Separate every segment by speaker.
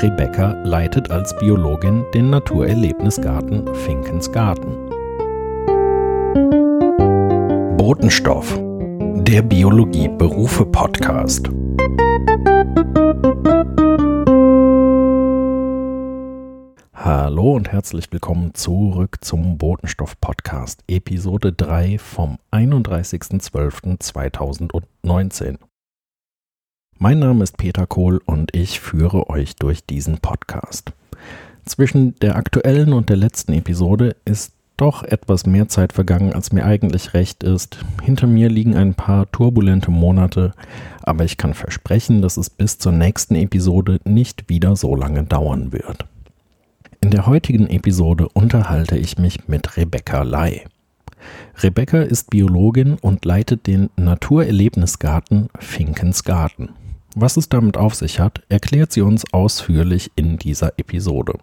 Speaker 1: Rebecca leitet als Biologin den Naturerlebnisgarten Finkens Garten. Botenstoff, der Biologie-Berufe-Podcast. Hallo und herzlich willkommen zurück zum Botenstoff Podcast, Episode 3 vom 31.12.2019. Mein Name ist Peter Kohl und ich führe euch durch diesen Podcast. Zwischen der aktuellen und der letzten Episode ist doch etwas mehr Zeit vergangen, als mir eigentlich recht ist. Hinter mir liegen ein paar turbulente Monate, aber ich kann versprechen, dass es bis zur nächsten Episode nicht wieder so lange dauern wird. In der heutigen Episode unterhalte ich mich mit Rebecca Lai. Rebecca ist Biologin und leitet den Naturerlebnisgarten Finkens Garten. Was es damit auf sich hat, erklärt sie uns ausführlich in dieser Episode.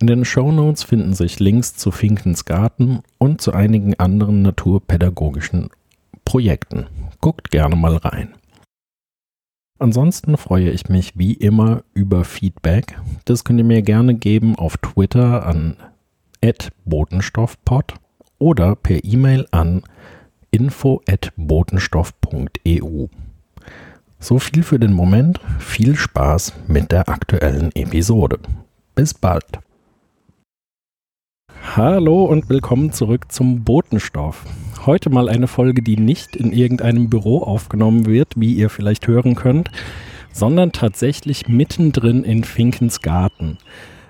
Speaker 1: In den Show Notes finden sich Links zu Finkens Garten und zu einigen anderen naturpädagogischen Projekten. Guckt gerne mal rein. Ansonsten freue ich mich wie immer über Feedback. Das könnt ihr mir gerne geben auf Twitter an botenstoffpod oder per E-Mail an info@botenstoff.eu. So viel für den Moment. Viel Spaß mit der aktuellen Episode. Bis bald. Hallo und willkommen zurück zum Botenstoff. Heute mal eine Folge, die nicht in irgendeinem Büro aufgenommen wird, wie ihr vielleicht hören könnt, sondern tatsächlich mittendrin in Finkens Garten.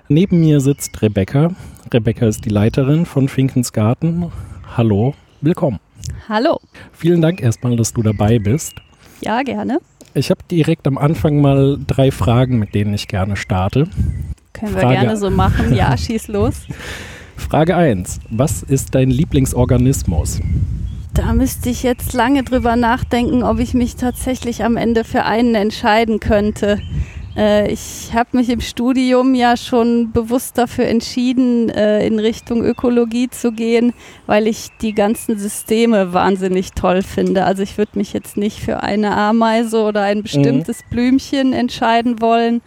Speaker 1: Neben mir sitzt Rebecca. Rebecca ist die Leiterin von Finkens Garten. Hallo, willkommen.
Speaker 2: Hallo.
Speaker 1: Vielen Dank erstmal, dass du dabei bist.
Speaker 2: Ja, gerne.
Speaker 1: Ich habe direkt am Anfang mal drei Fragen, mit denen ich gerne starte.
Speaker 2: Können wir gerne so machen. Ja, schieß los.
Speaker 1: Frage 1. Was ist dein Lieblingsorganismus?
Speaker 2: Da müsste ich jetzt lange drüber nachdenken, ob ich mich tatsächlich am Ende für einen entscheiden könnte. Äh, ich habe mich im Studium ja schon bewusst dafür entschieden, äh, in Richtung Ökologie zu gehen, weil ich die ganzen Systeme wahnsinnig toll finde. Also ich würde mich jetzt nicht für eine Ameise oder ein bestimmtes mhm. Blümchen entscheiden wollen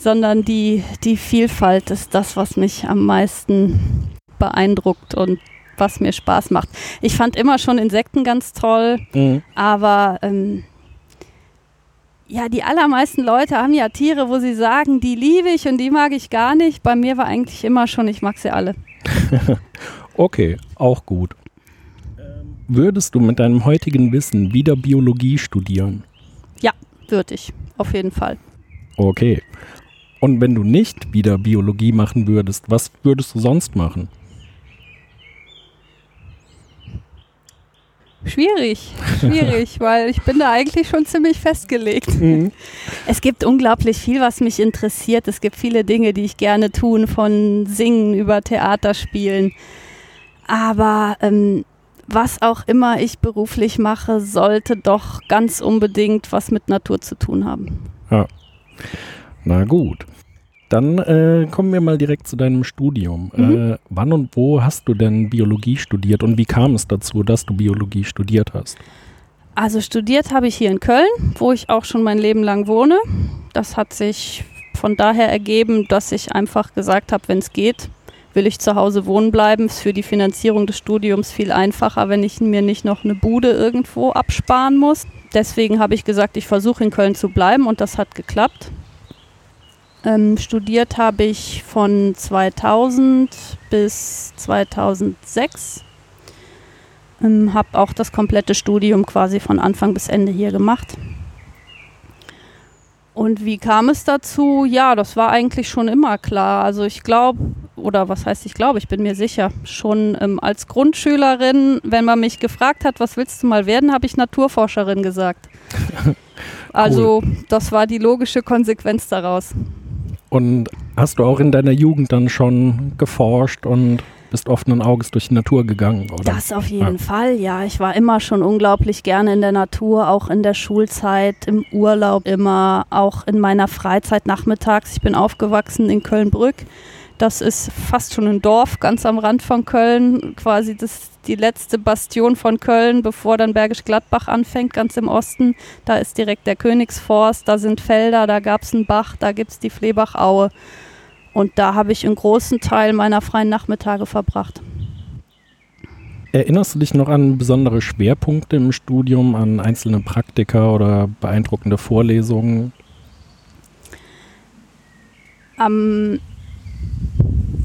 Speaker 2: sondern die, die Vielfalt ist das, was mich am meisten beeindruckt und was mir Spaß macht. Ich fand immer schon Insekten ganz toll, mhm. aber ähm, ja, die allermeisten Leute haben ja Tiere, wo sie sagen, die liebe ich und die mag ich gar nicht. Bei mir war eigentlich immer schon, ich mag sie alle.
Speaker 1: okay, auch gut. Würdest du mit deinem heutigen Wissen wieder Biologie studieren?
Speaker 2: Ja, würde ich, auf jeden Fall.
Speaker 1: Okay. Und wenn du nicht wieder Biologie machen würdest, was würdest du sonst machen?
Speaker 2: Schwierig, schwierig, weil ich bin da eigentlich schon ziemlich festgelegt. Mhm. Es gibt unglaublich viel, was mich interessiert. Es gibt viele Dinge, die ich gerne tun, von Singen über Theater spielen. Aber ähm, was auch immer ich beruflich mache, sollte doch ganz unbedingt was mit Natur zu tun haben.
Speaker 1: Ja. Na gut. Dann äh, kommen wir mal direkt zu deinem Studium. Mhm. Äh, wann und wo hast du denn Biologie studiert und wie kam es dazu, dass du Biologie studiert hast?
Speaker 2: Also studiert habe ich hier in Köln, wo ich auch schon mein Leben lang wohne. Das hat sich von daher ergeben, dass ich einfach gesagt habe, wenn es geht, will ich zu Hause wohnen bleiben. Ist für die Finanzierung des Studiums viel einfacher, wenn ich mir nicht noch eine Bude irgendwo absparen muss. Deswegen habe ich gesagt, ich versuche in Köln zu bleiben und das hat geklappt. Ähm, studiert habe ich von 2000 bis 2006. Ähm, habe auch das komplette Studium quasi von Anfang bis Ende hier gemacht. Und wie kam es dazu? Ja, das war eigentlich schon immer klar. Also ich glaube, oder was heißt ich glaube, ich bin mir sicher, schon ähm, als Grundschülerin, wenn man mich gefragt hat, was willst du mal werden, habe ich Naturforscherin gesagt. cool. Also das war die logische Konsequenz daraus.
Speaker 1: Und hast du auch in deiner Jugend dann schon geforscht und bist offenen Auges durch die Natur gegangen, oder?
Speaker 2: Das auf jeden ja. Fall, ja. Ich war immer schon unglaublich gerne in der Natur, auch in der Schulzeit, im Urlaub immer, auch in meiner Freizeit nachmittags. Ich bin aufgewachsen in Köln-Brück. Das ist fast schon ein Dorf, ganz am Rand von Köln, quasi das, die letzte Bastion von Köln, bevor dann Bergisch Gladbach anfängt, ganz im Osten. Da ist direkt der Königsforst, da sind Felder, da gab es einen Bach, da gibt es die Fleebachaue. Und da habe ich einen großen Teil meiner freien Nachmittage verbracht.
Speaker 1: Erinnerst du dich noch an besondere Schwerpunkte im Studium, an einzelne Praktika oder beeindruckende Vorlesungen?
Speaker 2: Am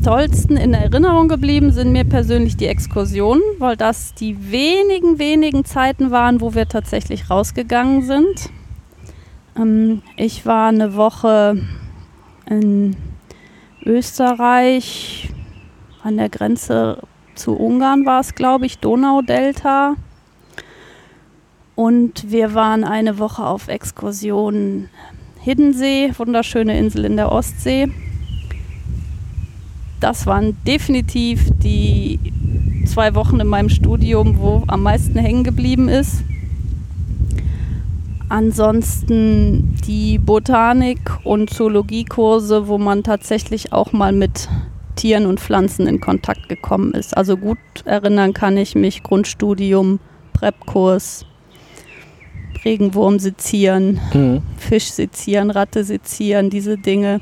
Speaker 2: tollsten in Erinnerung geblieben sind mir persönlich die Exkursionen, weil das die wenigen, wenigen Zeiten waren, wo wir tatsächlich rausgegangen sind. Ähm, ich war eine Woche in Österreich, an der Grenze zu Ungarn war es, glaube ich, Donaudelta. Und wir waren eine Woche auf Exkursion Hiddensee, wunderschöne Insel in der Ostsee das waren definitiv die zwei Wochen in meinem Studium, wo am meisten hängen geblieben ist. Ansonsten die Botanik- und Zoologiekurse, wo man tatsächlich auch mal mit Tieren und Pflanzen in Kontakt gekommen ist. Also gut erinnern kann ich mich, Grundstudium, Prep-Kurs, Regenwurm sezieren, mhm. Fisch sezieren, Ratte sezieren, diese Dinge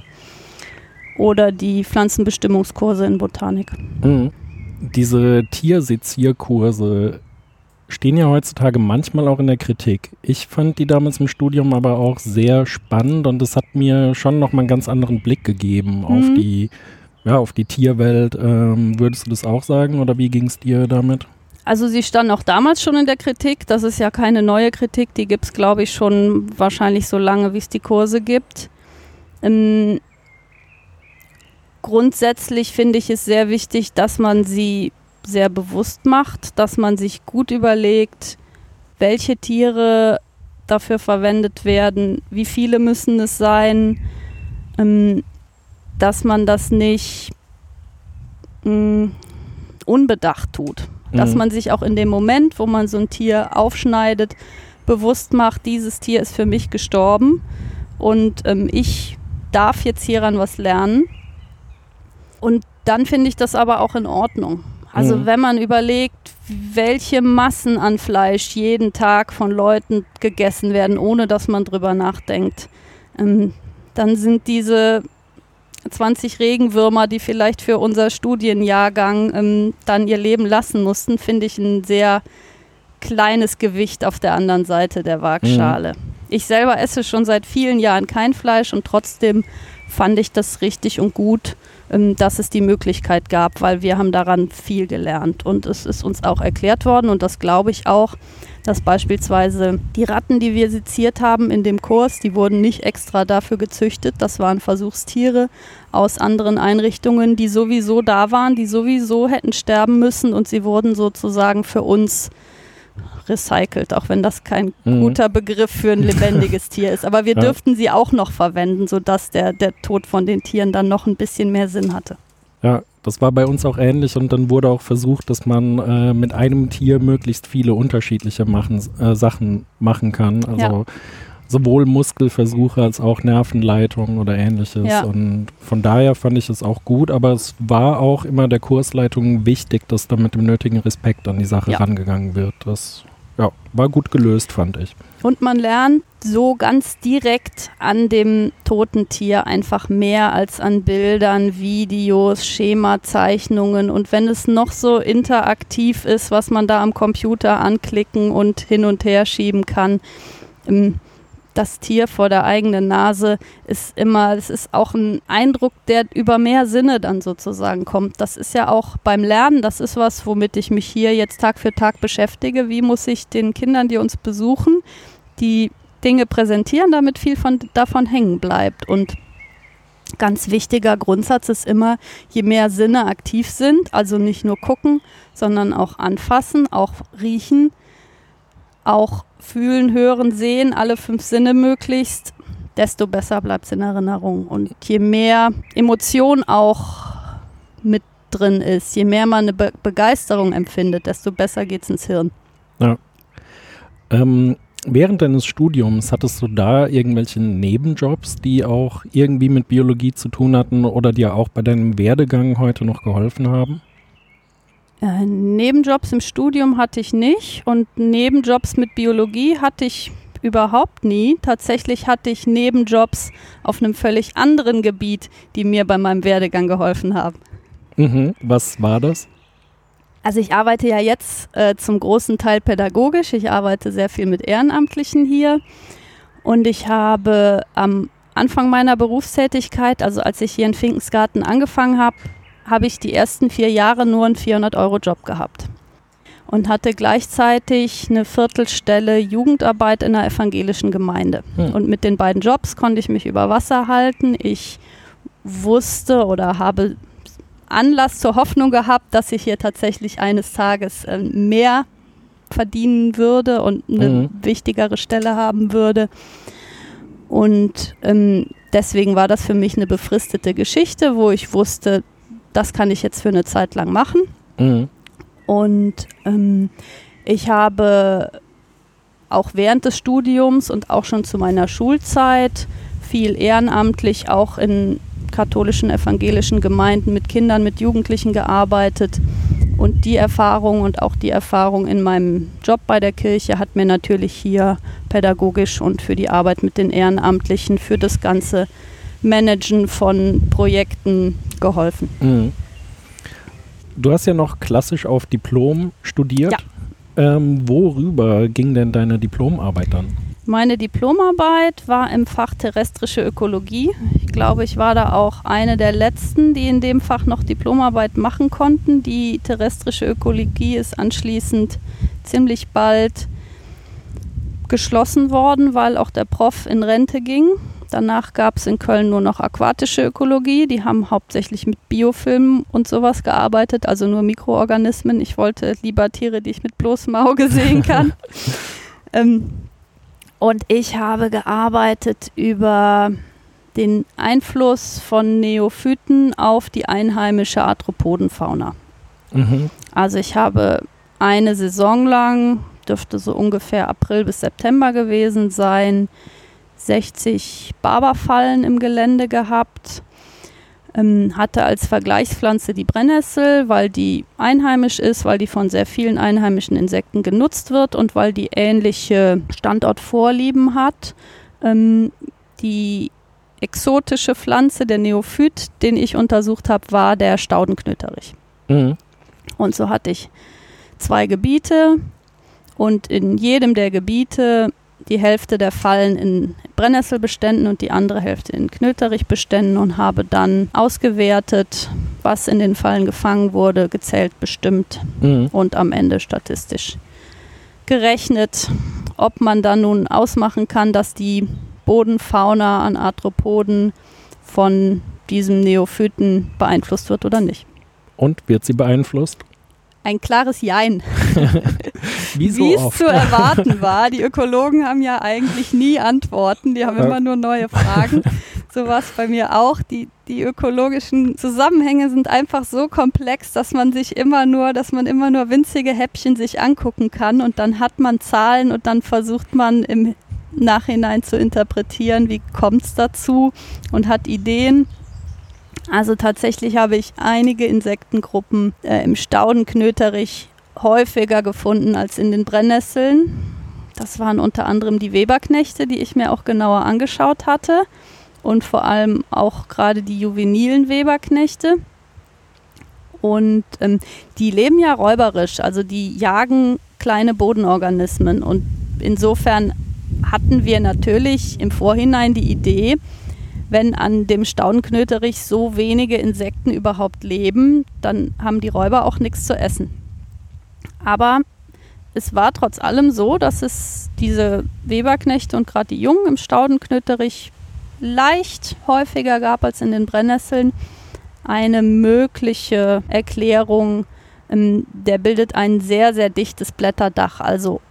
Speaker 2: oder die Pflanzenbestimmungskurse in Botanik.
Speaker 1: Mhm. Diese Tiersezierkurse stehen ja heutzutage manchmal auch in der Kritik. Ich fand die damals im Studium aber auch sehr spannend und es hat mir schon nochmal einen ganz anderen Blick gegeben mhm. auf die ja, auf die Tierwelt. Ähm, würdest du das auch sagen oder wie ging es dir damit?
Speaker 2: Also sie stand auch damals schon in der Kritik. Das ist ja keine neue Kritik. Die gibt es, glaube ich, schon wahrscheinlich so lange, wie es die Kurse gibt. Ähm, grundsätzlich finde ich es sehr wichtig, dass man sie sehr bewusst macht, dass man sich gut überlegt, welche Tiere dafür verwendet werden, wie viele müssen es sein, ähm, dass man das nicht mh, mm, unbedacht tut. Mhm. Dass man sich auch in dem Moment, wo man so ein Tier aufschneidet, bewusst macht, dieses Tier ist für mich gestorben und ähm, ich darf jetzt hieran was lernen und dann finde ich das aber auch in Ordnung. Also mhm. wenn man überlegt, welche Massen an Fleisch jeden Tag von Leuten gegessen werden, ohne dass man drüber nachdenkt, ähm, dann sind diese 20 Regenwürmer, die vielleicht für unser Studienjahrgang ähm, dann ihr Leben lassen mussten, finde ich ein sehr kleines Gewicht auf der anderen Seite der Waagschale. Mhm. Ich selber esse schon seit vielen Jahren kein Fleisch und trotzdem fand ich das richtig und gut, ähm, dass es die Möglichkeit gab, weil wir haben daran viel gelernt. Und es ist uns auch erklärt worden und das glaube ich auch, dass beispielsweise die Ratten, die wir seziert haben in dem Kurs, die wurden nicht extra dafür gezüchtet, das waren Versuchstiere aus anderen Einrichtungen, die sowieso da waren, die sowieso hätten sterben müssen und sie wurden sozusagen für uns recycelt, auch wenn das kein mhm. guter Begriff für ein lebendiges Tier ist. Aber wir ja. dürften sie auch noch verwenden, sodass der, der Tod von den Tieren dann noch ein bisschen mehr Sinn hatte.
Speaker 1: Ja, das war bei uns auch ähnlich und dann wurde auch versucht, dass man äh, mit einem Tier möglichst viele unterschiedliche machen, äh, Sachen machen kann. Also ja sowohl Muskelversuche als auch Nervenleitung oder ähnliches. Ja. Und von daher fand ich es auch gut, aber es war auch immer der Kursleitung wichtig, dass da mit dem nötigen Respekt an die Sache ja. rangegangen wird. Das ja, war gut gelöst, fand ich.
Speaker 2: Und man lernt so ganz direkt an dem toten Tier einfach mehr als an Bildern, Videos, Schemazeichnungen. Und wenn es noch so interaktiv ist, was man da am Computer anklicken und hin und her schieben kann, ähm, das Tier vor der eigenen Nase ist immer, es ist auch ein Eindruck, der über mehr Sinne dann sozusagen kommt. Das ist ja auch beim Lernen, das ist was, womit ich mich hier jetzt Tag für Tag beschäftige. Wie muss ich den Kindern, die uns besuchen, die Dinge präsentieren, damit viel von, davon hängen bleibt. Und ganz wichtiger Grundsatz ist immer, je mehr Sinne aktiv sind, also nicht nur gucken, sondern auch anfassen, auch riechen, auch fühlen, hören, sehen, alle fünf Sinne möglichst, desto besser bleibt es in Erinnerung. Und je mehr Emotion auch mit drin ist, je mehr man eine Be Begeisterung empfindet, desto besser geht es ins Hirn.
Speaker 1: Ja. Ähm, Während deines Studiums hattest du da irgendwelche Nebenjobs, die auch irgendwie mit Biologie zu tun hatten oder dir auch bei deinem Werdegang heute noch geholfen haben?
Speaker 2: Äh, Nebenjobs im Studium hatte ich nicht und Nebenjobs mit Biologie hatte ich überhaupt nie. Tatsächlich hatte ich Nebenjobs auf einem völlig anderen Gebiet, die mir bei meinem Werdegang geholfen haben.
Speaker 1: Mhm. Was war das?
Speaker 2: Also ich arbeite ja jetzt äh, zum großen Teil pädagogisch. Ich arbeite sehr viel mit Ehrenamtlichen hier. Und ich habe am Anfang meiner Berufstätigkeit, also als ich hier in Finkensgarten angefangen habe, habe ich die ersten vier Jahre nur einen 400-Euro-Job gehabt und hatte gleichzeitig eine Viertelstelle Jugendarbeit in einer evangelischen Gemeinde. Hm. Und mit den beiden Jobs konnte ich mich über Wasser halten. Ich wusste oder habe Anlass zur Hoffnung gehabt, dass ich hier tatsächlich eines Tages äh, mehr verdienen würde und eine mhm. wichtigere Stelle haben würde. Und ähm, deswegen war das für mich eine befristete Geschichte, wo ich wusste, das kann ich jetzt für eine Zeit lang machen. Mhm. Und ähm, ich habe auch während des Studiums und auch schon zu meiner Schulzeit viel ehrenamtlich auch in katholischen, evangelischen Gemeinden mit Kindern, mit Jugendlichen gearbeitet. Und die Erfahrung und auch die Erfahrung in meinem Job bei der Kirche hat mir natürlich hier pädagogisch und für die Arbeit mit den Ehrenamtlichen, für das ganze Managen von Projekten geholfen. Mhm.
Speaker 1: Du hast ja noch klassisch auf Diplom studiert. Ja. Ähm, worüber ging denn deine Diplomarbeit dann?
Speaker 2: Meine Diplomarbeit war im Fach terrestrische Ökologie. Ich glaube, ich war da auch eine der letzten, die in dem Fach noch Diplomarbeit machen konnten. Die terrestrische Ökologie ist anschließend ziemlich bald geschlossen worden, weil auch der Prof in Rente ging. Danach gab es in Köln nur noch aquatische Ökologie. Die haben hauptsächlich mit Biofilmen und sowas gearbeitet, also nur Mikroorganismen. Ich wollte lieber Tiere, die ich mit bloßem Auge sehen kann. ähm, und ich habe gearbeitet über den Einfluss von Neophyten auf die einheimische Arthropodenfauna. Mhm. Also ich habe eine Saison lang, dürfte so ungefähr April bis September gewesen sein, 60 Barberfallen im Gelände gehabt ähm, hatte als Vergleichspflanze die Brennnessel, weil die einheimisch ist, weil die von sehr vielen einheimischen Insekten genutzt wird und weil die ähnliche Standortvorlieben hat. Ähm, die exotische Pflanze, der Neophyt, den ich untersucht habe, war der Staudenknöterich. Mhm. Und so hatte ich zwei Gebiete und in jedem der Gebiete die Hälfte der Fallen in Brennnesselbeständen und die andere Hälfte in Knöterichbeständen und habe dann ausgewertet, was in den Fallen gefangen wurde, gezählt, bestimmt mhm. und am Ende statistisch gerechnet, ob man dann nun ausmachen kann, dass die Bodenfauna an Arthropoden von diesem Neophyten beeinflusst wird oder nicht.
Speaker 1: Und wird sie beeinflusst?
Speaker 2: Ein klares Jein.
Speaker 1: Wie so
Speaker 2: es zu erwarten war. Die Ökologen haben ja eigentlich nie Antworten, die haben immer nur neue Fragen. So war es bei mir auch. Die, die ökologischen Zusammenhänge sind einfach so komplex, dass man sich immer nur, dass man immer nur winzige Häppchen sich angucken kann und dann hat man Zahlen und dann versucht man im Nachhinein zu interpretieren, wie kommt es dazu und hat Ideen. Also tatsächlich habe ich einige Insektengruppen äh, im Staudenknöterich häufiger gefunden als in den Brennnesseln. Das waren unter anderem die Weberknechte, die ich mir auch genauer angeschaut hatte. Und vor allem auch gerade die juvenilen Weberknechte. Und ähm, die leben ja räuberisch, also die jagen kleine Bodenorganismen. Und insofern hatten wir natürlich im Vorhinein die Idee, wenn an dem Staudenknöterich so wenige Insekten überhaupt leben, dann haben die Räuber auch nichts zu essen. Aber es war trotz allem so, dass es diese Weberknechte und gerade die Jungen im Staudenknöterich leicht häufiger gab als in den Brennnesseln. Eine mögliche Erklärung, ähm, der bildet ein sehr, sehr dichtes Blätterdach. Also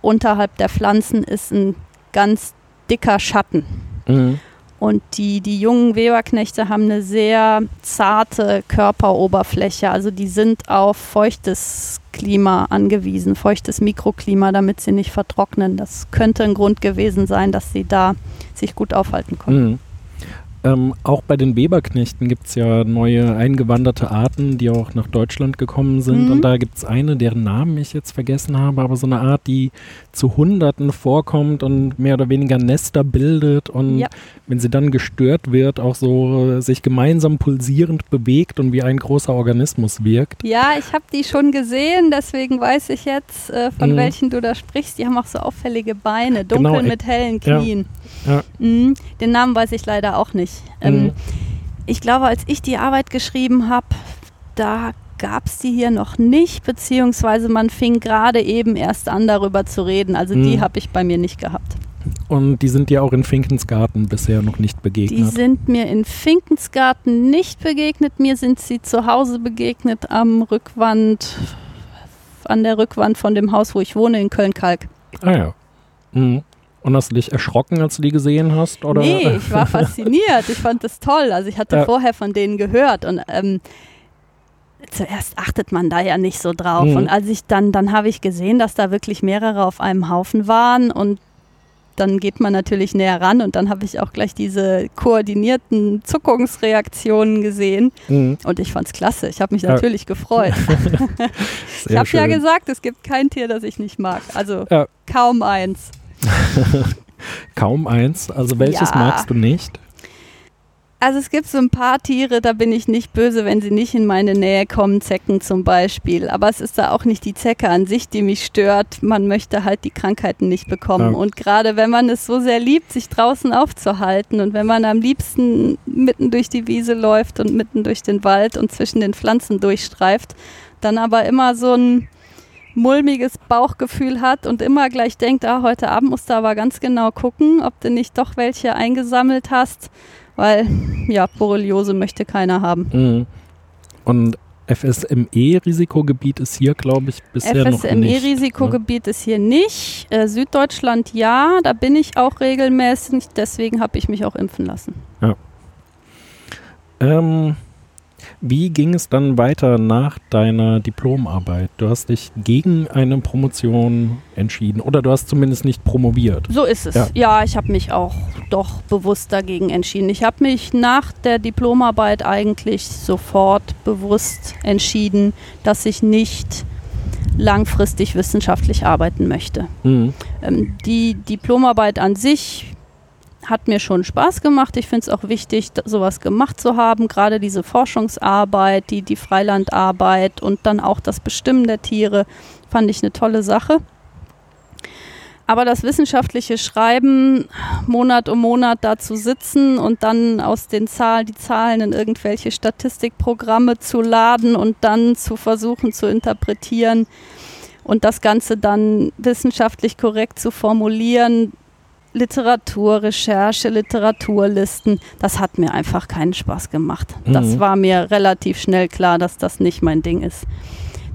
Speaker 2: unterhalb der Pflanzen ist ein ganz dicker Schatten. Mhm. Und die, die jungen Weberknechte haben eine sehr zarte Körperoberfläche. Also die sind auf feuchtes Klima angewiesen, feuchtes Mikroklima, damit sie nicht vertrocknen. Das könnte ein Grund gewesen sein, dass sie da sich gut aufhalten konnten.
Speaker 1: Mhm. Ähm, auch bei den Weberknechten gibt es ja neue eingewanderte Arten, die auch nach Deutschland gekommen sind.
Speaker 2: Mhm.
Speaker 1: Und da gibt es eine, deren Namen ich jetzt vergessen habe, aber so eine Art, die zu Hunderten vorkommt und mehr oder weniger Nester bildet und
Speaker 2: Ja.
Speaker 1: Wenn sie dann gestört wird, auch so äh, sich gemeinsam pulsierend bewegt und wie ein großer Organismus wirkt.
Speaker 2: Ja, ich habe die schon gesehen, deswegen weiß ich jetzt, äh, von
Speaker 1: Mhm.
Speaker 2: welchen du da sprichst. Die haben auch so auffällige Beine, dunkel
Speaker 1: Genau,
Speaker 2: mit hellen
Speaker 1: ja.
Speaker 2: Knien.
Speaker 1: Ja.
Speaker 2: Mhm. Den Namen weiß ich leider auch nicht. Ähm,
Speaker 1: Mhm.
Speaker 2: ich glaube, als ich die Arbeit geschrieben habe, da gab es die hier noch nicht, beziehungsweise man fing gerade eben erst an, darüber zu reden. Also die
Speaker 1: Mhm.
Speaker 2: habe ich bei mir nicht gehabt.
Speaker 1: Und die sind dir auch in Finkensgarten bisher noch nicht
Speaker 2: Die
Speaker 1: begegnet.
Speaker 2: sind mir in Finkensgarten nicht begegnet. Mir sind sie zu Hause begegnet am Rückwand, an der Rückwand von dem Haus, wo ich wohne, in Köln-Kalk.
Speaker 1: Ah ja. Mhm. Und hast du dich erschrocken, als du die gesehen hast? Oder?
Speaker 2: Nee, ich war fasziniert. Ich fand das toll. Also ich hatte
Speaker 1: Ja.
Speaker 2: vorher von denen gehört und ähm, zuerst achtet man da ja nicht so drauf.
Speaker 1: Mhm.
Speaker 2: Und als ich dann, dann habe ich gesehen, dass da wirklich mehrere auf einem Haufen waren und dann geht man natürlich näher ran und dann habe ich auch gleich diese koordinierten Zuckungsreaktionen gesehen
Speaker 1: Mhm.
Speaker 2: und ich fand es klasse. Ich habe mich
Speaker 1: Ja.
Speaker 2: natürlich gefreut. ich habe ja gesagt, es gibt kein Tier, das ich nicht mag. Also
Speaker 1: Ja.
Speaker 2: kaum eins.
Speaker 1: Kaum eins. Also welches
Speaker 2: Ja.
Speaker 1: magst du nicht?
Speaker 2: Also es gibt so ein paar Tiere, da bin ich nicht böse, wenn sie nicht in meine Nähe kommen, Zecken zum Beispiel. Aber es ist da auch nicht die Zecke an sich, die mich stört. Man möchte halt die Krankheiten nicht bekommen.
Speaker 1: Ja.
Speaker 2: Und gerade wenn man es so sehr liebt, sich draußen aufzuhalten und wenn man am liebsten mitten durch die Wiese läuft und mitten durch den Wald und zwischen den Pflanzen durchstreift, dann aber immer so ein mulmiges Bauchgefühl hat und immer gleich denkt, ah, heute Abend musst du aber ganz genau gucken, ob du nicht doch welche eingesammelt hast, weil ja, Borreliose möchte keiner haben.
Speaker 1: Mhm. Und FSME-Risikogebiet ist hier, glaube ich, bisher noch nicht.
Speaker 2: FSME-Risikogebiet ist hier nicht. Äh, Süddeutschland ja, da bin ich auch regelmäßig, deswegen habe ich mich auch impfen lassen.
Speaker 1: Ähm, wie ging es dann weiter nach deiner Diplomarbeit? Du hast dich gegen eine Promotion entschieden oder du hast zumindest nicht promoviert.
Speaker 2: So ist es.
Speaker 1: Ja.
Speaker 2: Ja, ich habe mich auch doch bewusst dagegen entschieden. Ich habe mich nach der Diplomarbeit eigentlich sofort bewusst entschieden, dass ich nicht langfristig wissenschaftlich arbeiten möchte.
Speaker 1: Mhm.
Speaker 2: Ähm, die Diplomarbeit an sich hat mir schon Spaß gemacht. Ich finde es auch wichtig, sowas gemacht zu haben. Gerade diese Forschungsarbeit, die, die Freilandarbeit und dann auch das Bestimmen der Tiere fand ich eine tolle Sache. Aber das wissenschaftliche Schreiben, Monat um Monat da zu sitzen und dann aus den Zahlen, die Zahlen in irgendwelche Statistikprogramme zu laden und dann zu versuchen zu interpretieren und das Ganze dann wissenschaftlich korrekt zu formulieren, Literaturrecherche, Literaturlisten, das hat mir einfach keinen Spaß gemacht. Das
Speaker 1: Mhm.
Speaker 2: war mir relativ schnell klar, dass das nicht mein Ding ist.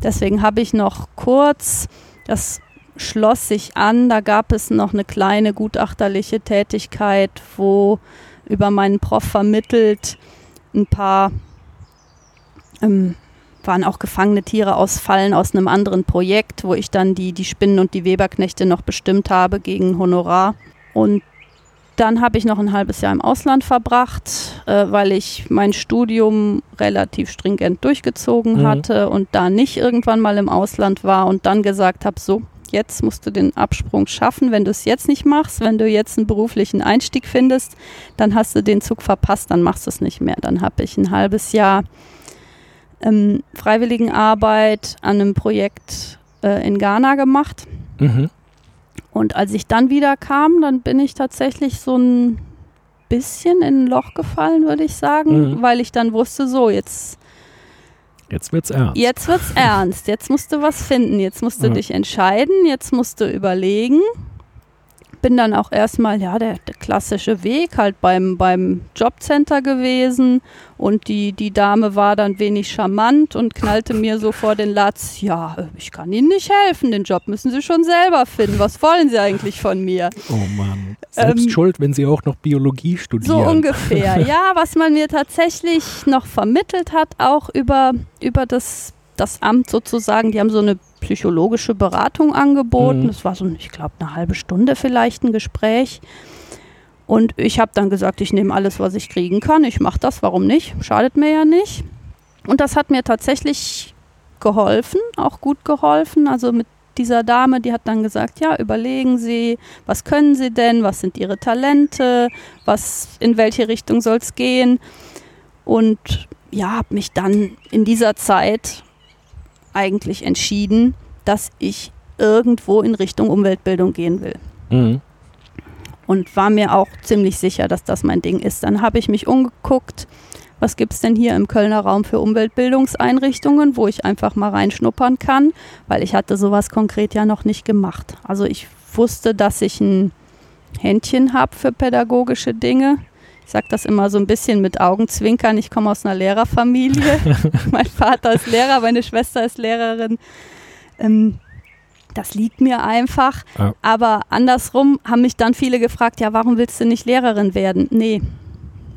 Speaker 2: Deswegen habe ich noch kurz, das schloss sich an, da gab es noch eine kleine gutachterliche Tätigkeit, wo über meinen Prof vermittelt ein paar ähm, waren auch gefangene Tiere aus Fallen aus einem anderen Projekt, wo ich dann die, die Spinnen und die Weberknechte noch bestimmt habe gegen Honorar. Und dann habe ich noch ein halbes Jahr im Ausland verbracht, äh, weil ich mein Studium relativ stringent durchgezogen
Speaker 1: Mhm.
Speaker 2: hatte und da nicht irgendwann mal im Ausland war und dann gesagt habe, so, jetzt musst du den Absprung schaffen. Wenn du es jetzt nicht machst, wenn du jetzt einen beruflichen Einstieg findest, dann hast du den Zug verpasst, dann machst du es nicht mehr. Dann habe ich ein halbes Jahr ähm, Freiwilligenarbeit an einem Projekt äh, in Ghana gemacht.
Speaker 1: Mhm.
Speaker 2: Und als ich dann wieder kam, dann bin ich tatsächlich so ein bisschen in ein Loch gefallen, würde ich sagen,
Speaker 1: Mhm.
Speaker 2: weil ich dann wusste, so, jetzt,
Speaker 1: Jetzt wird's ernst.
Speaker 2: jetzt wird's ernst, jetzt musst du was finden, jetzt musst du
Speaker 1: Ja.
Speaker 2: dich entscheiden, jetzt musst du überlegen. Bin dann auch erstmal, ja, der, der klassische Weg halt beim, beim Jobcenter gewesen und die, die Dame war dann wenig charmant und knallte mir so vor den Latz, ja, ich kann Ihnen nicht helfen, den Job müssen Sie schon selber finden, was wollen Sie eigentlich von mir?
Speaker 1: Oh Mann. Selbst
Speaker 2: Ähm,
Speaker 1: schuld, wenn sie auch noch Biologie
Speaker 2: So
Speaker 1: studieren.
Speaker 2: ungefähr. Ja, was man mir tatsächlich noch vermittelt hat, auch über, über das das Amt sozusagen, die haben so eine psychologische Beratung angeboten.
Speaker 1: Mhm.
Speaker 2: Das war so, ich glaube, eine halbe Stunde vielleicht ein Gespräch. Und ich habe dann gesagt, ich nehme alles, was ich kriegen kann. Ich mache das, warum nicht? Schadet mir ja nicht. Und das hat mir tatsächlich geholfen, auch gut geholfen. Also mit dieser Dame, die hat dann gesagt, ja, überlegen Sie, was können Sie denn, was sind Ihre Talente, was, in welche Richtung soll es gehen. Und ja, habe mich dann in dieser Zeit eigentlich entschieden, dass ich irgendwo in Richtung Umweltbildung gehen will.
Speaker 1: Mhm.
Speaker 2: Und war mir auch ziemlich sicher, dass das mein Ding ist. Dann habe ich mich umgeguckt, was gibt es denn hier im Kölner Raum für Umweltbildungseinrichtungen, wo ich einfach mal reinschnuppern kann, weil ich hatte sowas konkret ja noch nicht gemacht. Also ich wusste, dass ich ein Händchen habe für pädagogische Dinge. Ich sage das immer so ein bisschen mit Augenzwinkern. Ich komme aus einer Lehrerfamilie. mein Vater ist Lehrer, meine Schwester ist Lehrerin. Ähm, das liegt mir einfach.
Speaker 1: Ja.
Speaker 2: Aber andersrum haben mich dann viele gefragt, ja, warum willst du nicht Lehrerin werden? Nee,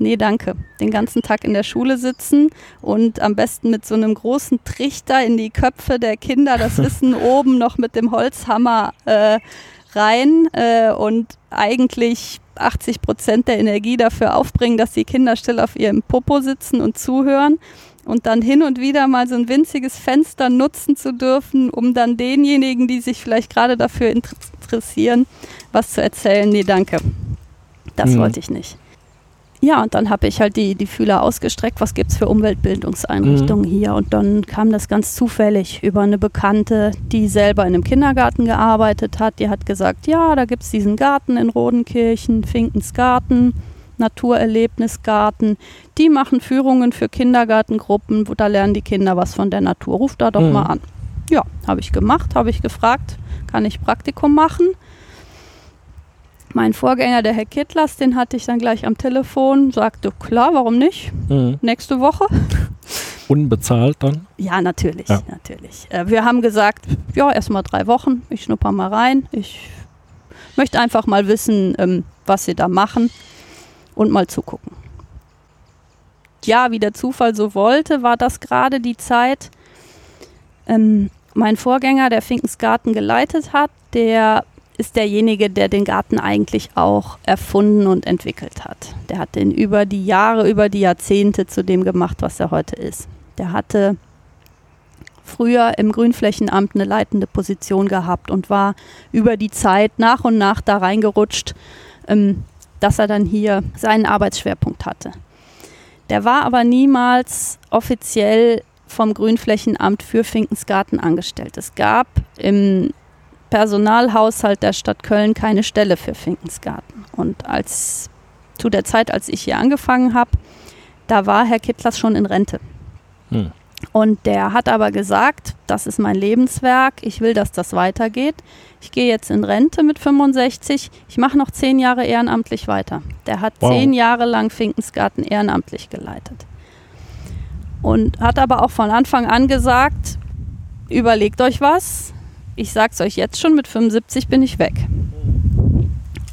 Speaker 2: nee, danke. Den ganzen Tag in der Schule sitzen und am besten mit so einem großen Trichter in die Köpfe der Kinder das Wissen oben noch mit dem Holzhammer äh, rein äh, und eigentlich 80 Prozent der Energie dafür aufbringen, dass die Kinder still auf ihrem Popo sitzen und zuhören und dann hin und wieder mal so ein winziges Fenster nutzen zu dürfen, um dann denjenigen, die sich vielleicht gerade dafür inter- interessieren, was zu erzählen. Nee, danke. Das
Speaker 1: Mhm.
Speaker 2: wollte ich nicht. Ja, und dann habe ich halt die, die Fühler ausgestreckt, was gibt es für Umweltbildungseinrichtungen hier. Und dann kam das ganz zufällig über eine Bekannte, die selber in einem Kindergarten gearbeitet hat. Die hat gesagt, ja, da gibt es diesen Garten in Rodenkirchen, Finkens Garten, Naturerlebnisgarten. Die machen Führungen für Kindergartengruppen, wo da lernen die Kinder was von der Natur. Ruf da doch
Speaker 1: Mhm.
Speaker 2: mal an. Ja, habe ich gemacht, habe ich gefragt, kann ich Praktikum machen? Mein Vorgänger, der Herr Kittlers, den hatte ich dann gleich am Telefon, sagte, klar, warum nicht?
Speaker 1: Mhm.
Speaker 2: Nächste Woche?
Speaker 1: Unbezahlt dann?
Speaker 2: Ja, natürlich,
Speaker 1: Ja.
Speaker 2: natürlich. Äh, wir haben gesagt, ja, erstmal drei Wochen, ich schnupper mal rein. Ich möchte einfach mal wissen, ähm, was sie da machen und mal zugucken. Ja, wie der Zufall so wollte, war das gerade die Zeit. Ähm, mein Vorgänger, der Finkensgarten geleitet hat, der ist derjenige, der den Garten eigentlich auch erfunden und entwickelt hat. Der hat den über die Jahre, über die Jahrzehnte zu dem gemacht, was er heute ist. Der hatte früher im Grünflächenamt eine leitende Position gehabt und war über die Zeit nach und nach da reingerutscht, ähm, dass er dann hier seinen Arbeitsschwerpunkt hatte. Der war aber niemals offiziell vom Grünflächenamt für Finkensgarten angestellt. Es gab im Personalhaushalt der Stadt Köln keine Stelle für Finkensgarten. Und als zu der Zeit, als ich hier angefangen habe, da war Herr Kittlers schon in Rente.
Speaker 1: Hm.
Speaker 2: Und der hat aber gesagt, das ist mein Lebenswerk, ich will, dass das weitergeht. Ich gehe jetzt in Rente mit 65, ich mache noch zehn Jahre ehrenamtlich weiter. Der hat
Speaker 1: Wow.
Speaker 2: zehn Jahre lang Finkensgarten ehrenamtlich geleitet. Und hat aber auch von Anfang an gesagt, überlegt euch was, ich sag's euch jetzt schon, mit 75 bin ich weg.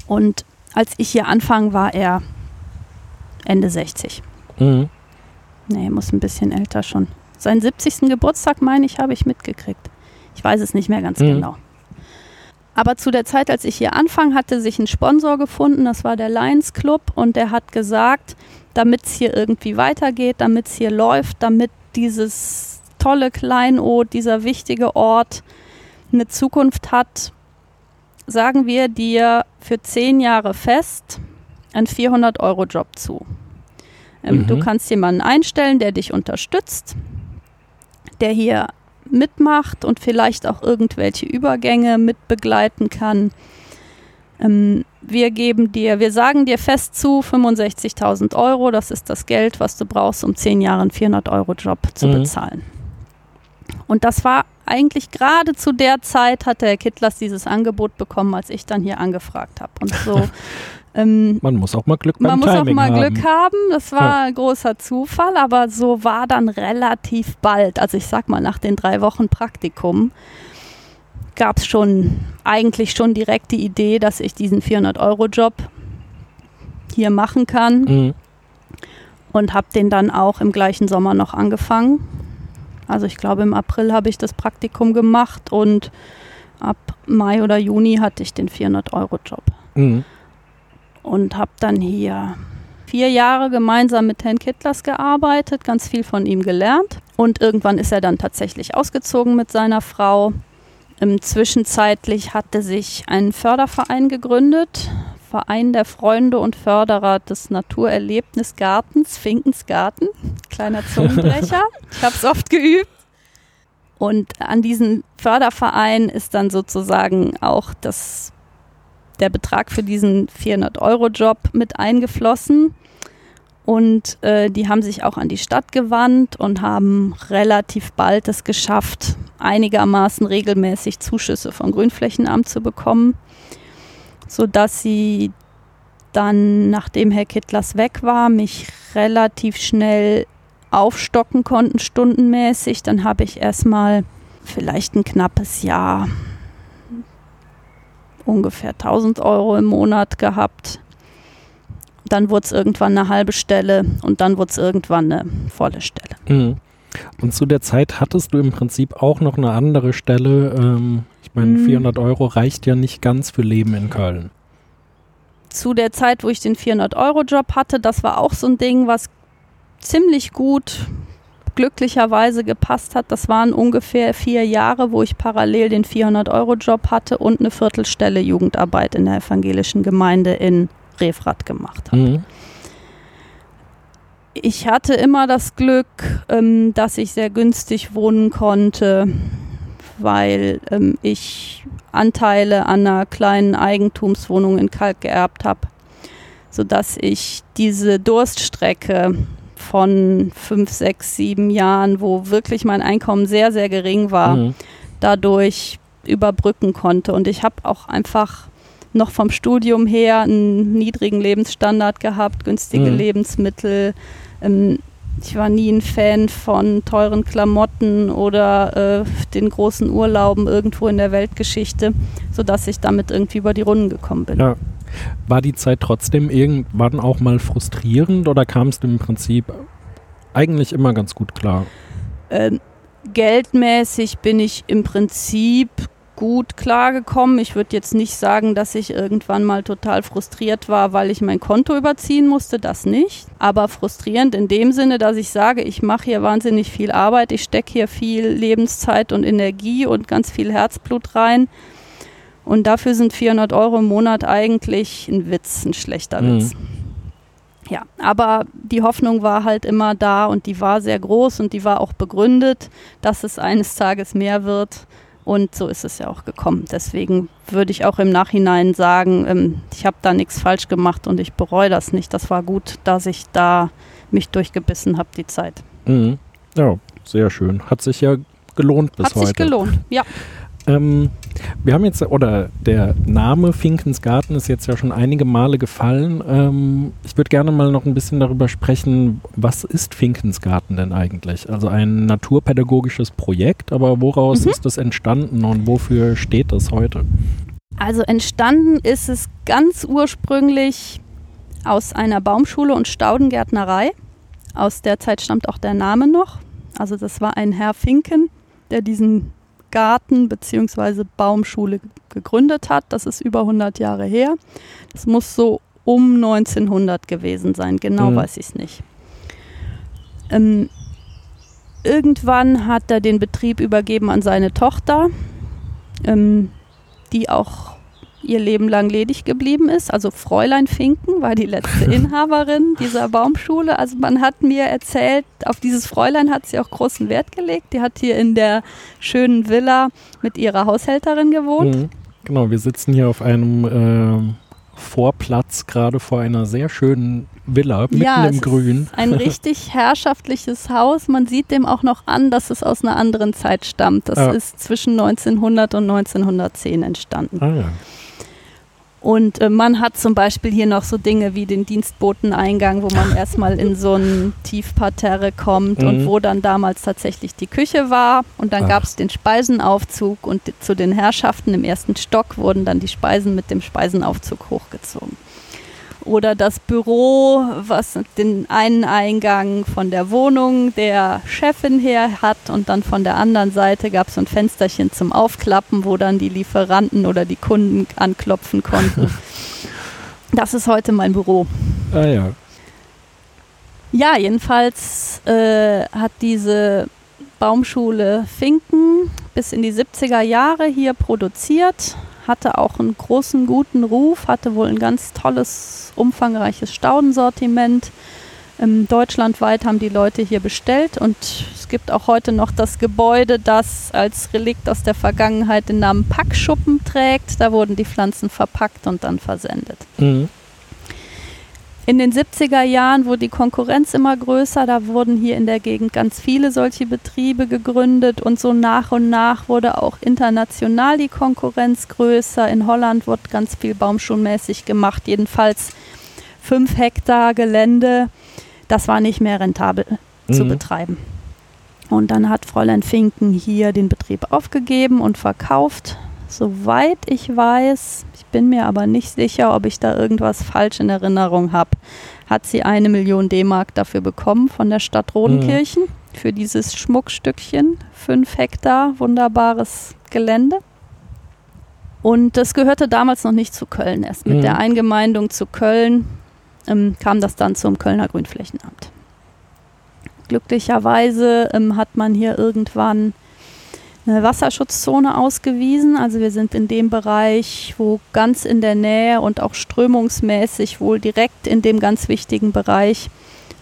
Speaker 2: Und als ich hier anfange, war er Ende 60.
Speaker 1: Mhm.
Speaker 2: Nee, muss ein bisschen älter schon. Seinen 70. Geburtstag, meine ich, habe ich mitgekriegt. Ich weiß es nicht mehr ganz
Speaker 1: Mhm.
Speaker 2: genau. Aber zu der Zeit, als ich hier anfange, hatte sich ein Sponsor gefunden, das war der Lions Club, und der hat gesagt, damit es hier irgendwie weitergeht, damit es hier läuft, damit dieses tolle Kleinod, dieser wichtige Ort eine Zukunft hat, sagen wir dir für zehn Jahre fest einen 400-Euro-Job zu. Ähm,
Speaker 1: Mhm.
Speaker 2: Du kannst jemanden einstellen, der dich unterstützt, der hier mitmacht und vielleicht auch irgendwelche Übergänge mitbegleiten kann. Ähm, wir geben dir, wir sagen dir fest zu 65.000 Euro, das ist das Geld, was du brauchst, um zehn Jahre einen 400-Euro-Job zu
Speaker 1: Mhm.
Speaker 2: bezahlen. Und das war eigentlich gerade zu der Zeit, hat der Kittlers dieses Angebot bekommen, als ich dann hier angefragt habe. Und so ähm,
Speaker 1: Man muss auch mal Glück beim
Speaker 2: man muss auch
Speaker 1: Timing
Speaker 2: mal
Speaker 1: haben.
Speaker 2: Glück haben. Das war ein großer Zufall, aber so war dann relativ bald, also ich sag mal nach den drei Wochen Praktikum, gab es schon eigentlich schon direkt die Idee, dass ich diesen 400-Euro-Job hier machen kann
Speaker 1: Mhm.
Speaker 2: und habe den dann auch im gleichen Sommer noch angefangen. Also ich glaube, im April habe ich das Praktikum gemacht und ab Mai oder Juni hatte ich den 400-Euro-Job. Mhm. Und habe dann hier vier Jahre gemeinsam mit Herrn Kittlers gearbeitet, ganz viel von ihm gelernt. Und irgendwann ist er dann tatsächlich ausgezogen mit seiner Frau. Im Zwischenzeitlich hatte sich ein Förderverein gegründet, Verein der Freunde und Förderer des Naturerlebnisgartens, Finkensgarten, kleiner Zungenbrecher. ich habe es oft geübt. Und an diesen Förderverein ist dann sozusagen auch das, der Betrag für diesen 400-Euro-Job mit eingeflossen. Und äh, die haben sich auch an die Stadt gewandt und haben relativ bald es geschafft, einigermaßen regelmäßig Zuschüsse vom Grünflächenamt zu bekommen, sodass sie dann, nachdem Herr Kittlers weg war, mich relativ schnell aufstocken konnten, stundenmäßig. Dann habe ich erstmal vielleicht ein knappes Jahr ungefähr 1000 Euro im Monat gehabt dann wurde es irgendwann eine halbe Stelle und dann wurde es irgendwann eine volle Stelle.
Speaker 1: Mhm. Und zu der Zeit hattest du im Prinzip auch noch eine andere Stelle. Ähm, ich meine, mhm. 400 Euro reicht ja nicht ganz für Leben in Köln.
Speaker 2: Zu der Zeit, wo ich den 400-Euro-Job hatte, das war auch so ein Ding, was ziemlich gut glücklicherweise gepasst hat. Das waren ungefähr vier Jahre, wo ich parallel den 400-Euro-Job hatte und eine Viertelstelle Jugendarbeit in der evangelischen Gemeinde in Refrat gemacht habe. Mhm. Ich hatte immer das Glück, ähm, dass ich sehr günstig wohnen konnte, weil ähm, ich Anteile an einer kleinen Eigentumswohnung in Kalk geerbt habe, sodass ich diese Durststrecke von fünf, sechs, sieben Jahren, wo wirklich mein Einkommen sehr, sehr gering war, mhm. dadurch überbrücken konnte. Und ich habe auch einfach noch vom Studium her einen niedrigen Lebensstandard gehabt, günstige mhm. Lebensmittel. Ähm, ich war nie ein Fan von teuren Klamotten oder äh, den großen Urlauben irgendwo in der Weltgeschichte, sodass ich damit irgendwie über die Runden gekommen bin. Ja.
Speaker 1: War die Zeit trotzdem irgendwann auch mal frustrierend oder kam es im Prinzip eigentlich immer ganz gut klar?
Speaker 2: Ähm, geldmäßig bin ich im Prinzip gut klargekommen. Ich würde jetzt nicht sagen, dass ich irgendwann mal total frustriert war, weil ich mein Konto überziehen musste, das nicht. Aber frustrierend in dem Sinne, dass ich sage, ich mache hier wahnsinnig viel Arbeit, ich stecke hier viel Lebenszeit und Energie und ganz viel Herzblut rein. Und dafür sind 400 Euro im Monat eigentlich ein Witz, ein schlechter mhm. Witz. Ja, aber die Hoffnung war halt immer da und die war sehr groß und die war auch begründet, dass es eines Tages mehr wird. Und so ist es ja auch gekommen. Deswegen würde ich auch im Nachhinein sagen, ähm, ich habe da nichts falsch gemacht und ich bereue das nicht. Das war gut, dass ich da mich durchgebissen habe, die Zeit.
Speaker 1: Mhm. Ja, sehr schön. Hat sich ja gelohnt bis
Speaker 2: Hat
Speaker 1: heute.
Speaker 2: Hat sich gelohnt, ja.
Speaker 1: Ähm, wir haben jetzt, oder der Name Finkensgarten ist jetzt ja schon einige Male gefallen. Ähm, ich würde gerne mal noch ein bisschen darüber sprechen, was ist Finkensgarten denn eigentlich? Also ein naturpädagogisches Projekt, aber woraus mhm. ist das entstanden und wofür steht das heute?
Speaker 2: Also entstanden ist es ganz ursprünglich aus einer Baumschule und Staudengärtnerei. Aus der Zeit stammt auch der Name noch. Also das war ein Herr Finken, der diesen Garten bzw. Baumschule gegründet hat. Das ist über 100 Jahre her. Das muss so um 1900 gewesen sein. Genau mhm. weiß ich es nicht. Ähm, irgendwann hat er den Betrieb übergeben an seine Tochter, ähm, die auch ihr Leben lang ledig geblieben ist. Also Fräulein Finken war die letzte Inhaberin dieser Baumschule. Also man hat mir erzählt, auf dieses Fräulein hat sie auch großen Wert gelegt. Die hat hier in der schönen Villa mit ihrer Haushälterin gewohnt. Mhm.
Speaker 1: Genau, wir sitzen hier auf einem äh, Vorplatz, gerade vor einer sehr schönen Villa, mitten ja, im Grün.
Speaker 2: ein richtig herrschaftliches Haus. Man sieht dem auch noch an, dass es aus einer anderen Zeit stammt. Das ja. ist zwischen 1900 und 1910 entstanden. Ah, ja. Und äh, man hat zum Beispiel hier noch so Dinge wie den Dienstboteneingang, wo man erstmal in so ein Tiefparterre kommt mhm. und wo dann damals tatsächlich die Küche war. Und dann gab es den Speisenaufzug und zu den Herrschaften im ersten Stock wurden dann die Speisen mit dem Speisenaufzug hochgezogen. Oder das Büro, was den einen Eingang von der Wohnung der Chefin her hat und dann von der anderen Seite gab es so ein Fensterchen zum Aufklappen, wo dann die Lieferanten oder die Kunden anklopfen konnten. das ist heute mein Büro.
Speaker 1: Ah ja.
Speaker 2: Ja, jedenfalls äh, hat diese Baumschule Finken bis in die 70er Jahre hier produziert, hatte auch einen großen, guten Ruf, hatte wohl ein ganz tolles, umfangreiches Staudensortiment. Ähm, deutschlandweit haben die Leute hier bestellt und es gibt auch heute noch das Gebäude, das als Relikt aus der Vergangenheit den Namen Packschuppen trägt. Da wurden die Pflanzen verpackt und dann versendet. Mhm. In den 70er Jahren wurde die Konkurrenz immer größer. Da wurden hier in der Gegend ganz viele solche Betriebe gegründet und so nach und nach wurde auch international die Konkurrenz größer. In Holland wurde ganz viel baumschulmäßig gemacht, jedenfalls fünf Hektar Gelände. Das war nicht mehr rentabel mhm. zu betreiben. Und dann hat Fräulein Finken hier den Betrieb aufgegeben und verkauft. Soweit ich weiß, bin mir aber nicht sicher, ob ich da irgendwas falsch in Erinnerung habe. Hat sie eine Million D-Mark dafür bekommen von der Stadt Rodenkirchen mhm. für dieses Schmuckstückchen, fünf Hektar, wunderbares Gelände. Und das gehörte damals noch nicht zu Köln. Erst mit mhm. der Eingemeindung zu Köln ähm, kam das dann zum Kölner Grünflächenamt. Glücklicherweise ähm, hat man hier irgendwann eine Wasserschutzzone ausgewiesen. Also wir sind in dem Bereich, wo ganz in der Nähe und auch strömungsmäßig wohl direkt in dem ganz wichtigen Bereich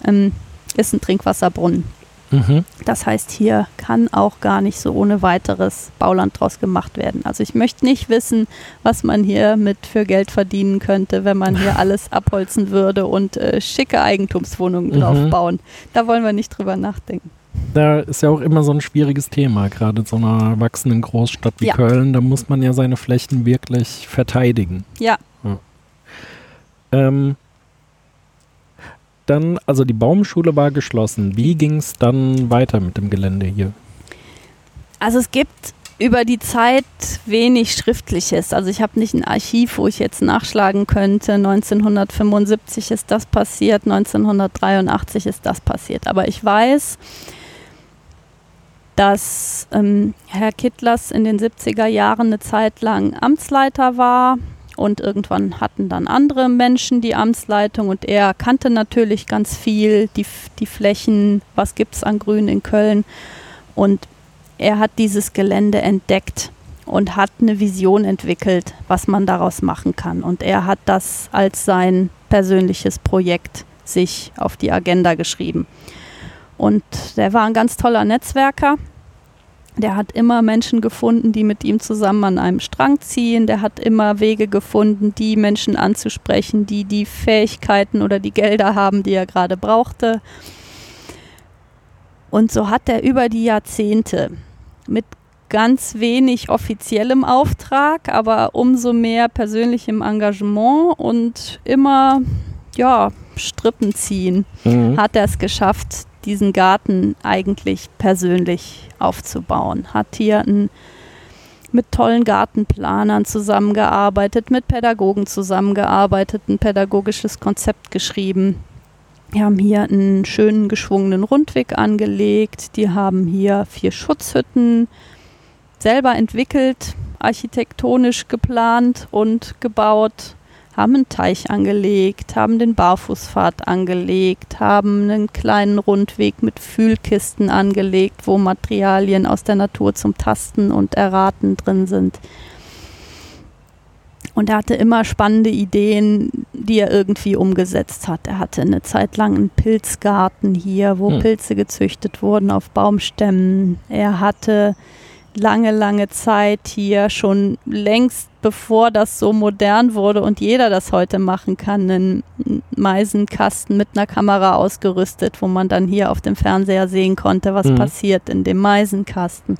Speaker 2: ähm, ist ein Trinkwasserbrunnen. Mhm. Das heißt, hier kann auch gar nicht so ohne weiteres Bauland draus gemacht werden. Also ich möchte nicht wissen, was man hier mit für Geld verdienen könnte, wenn man hier alles abholzen würde und äh, schicke Eigentumswohnungen mhm. draufbauen. Da wollen wir nicht drüber nachdenken
Speaker 1: da ist ja auch immer so ein schwieriges Thema, gerade in so einer wachsenden Großstadt wie ja. Köln. Da muss man ja seine Flächen wirklich verteidigen.
Speaker 2: Ja. ja.
Speaker 1: Ähm, dann, also die Baumschule war geschlossen. Wie ging es dann weiter mit dem Gelände hier?
Speaker 2: Also es gibt über die Zeit wenig Schriftliches. Also ich habe nicht ein Archiv, wo ich jetzt nachschlagen könnte. 1975 ist das passiert, 1983 ist das passiert. Aber ich weiß, dass ähm, Herr Kittlers in den 70er Jahren eine Zeit lang Amtsleiter war und irgendwann hatten dann andere Menschen die Amtsleitung und er kannte natürlich ganz viel, die, die Flächen, was gibt es an Grün in Köln und er hat dieses Gelände entdeckt und hat eine Vision entwickelt, was man daraus machen kann. Und er hat das als sein persönliches Projekt sich auf die Agenda geschrieben. Und der war ein ganz toller Netzwerker. Der hat immer Menschen gefunden, die mit ihm zusammen an einem Strang ziehen. Der hat immer Wege gefunden, die Menschen anzusprechen, die die Fähigkeiten oder die Gelder haben, die er gerade brauchte. Und so hat er über die Jahrzehnte mit ganz wenig offiziellem Auftrag, aber umso mehr persönlichem Engagement und immer ja, Strippen ziehen, mhm. hat er es geschafft, diesen Garten eigentlich persönlich aufzubauen. Hat hier ein, mit tollen Gartenplanern zusammengearbeitet, mit Pädagogen zusammengearbeitet, ein pädagogisches Konzept geschrieben. Die haben hier einen schönen geschwungenen Rundweg angelegt. Die haben hier vier Schutzhütten selber entwickelt, architektonisch geplant und gebaut haben einen Teich angelegt, haben den Barfußpfad angelegt, haben einen kleinen Rundweg mit Fühlkisten angelegt, wo Materialien aus der Natur zum Tasten und Erraten drin sind. Und er hatte immer spannende Ideen, die er irgendwie umgesetzt hat. Er hatte eine Zeit lang einen Pilzgarten hier, wo hm. Pilze gezüchtet wurden auf Baumstämmen. Er hatte lange, lange Zeit hier schon längst bevor das so modern wurde und jeder das heute machen kann, einen Meisenkasten mit einer Kamera ausgerüstet, wo man dann hier auf dem Fernseher sehen konnte, was mhm. passiert in dem Meisenkasten.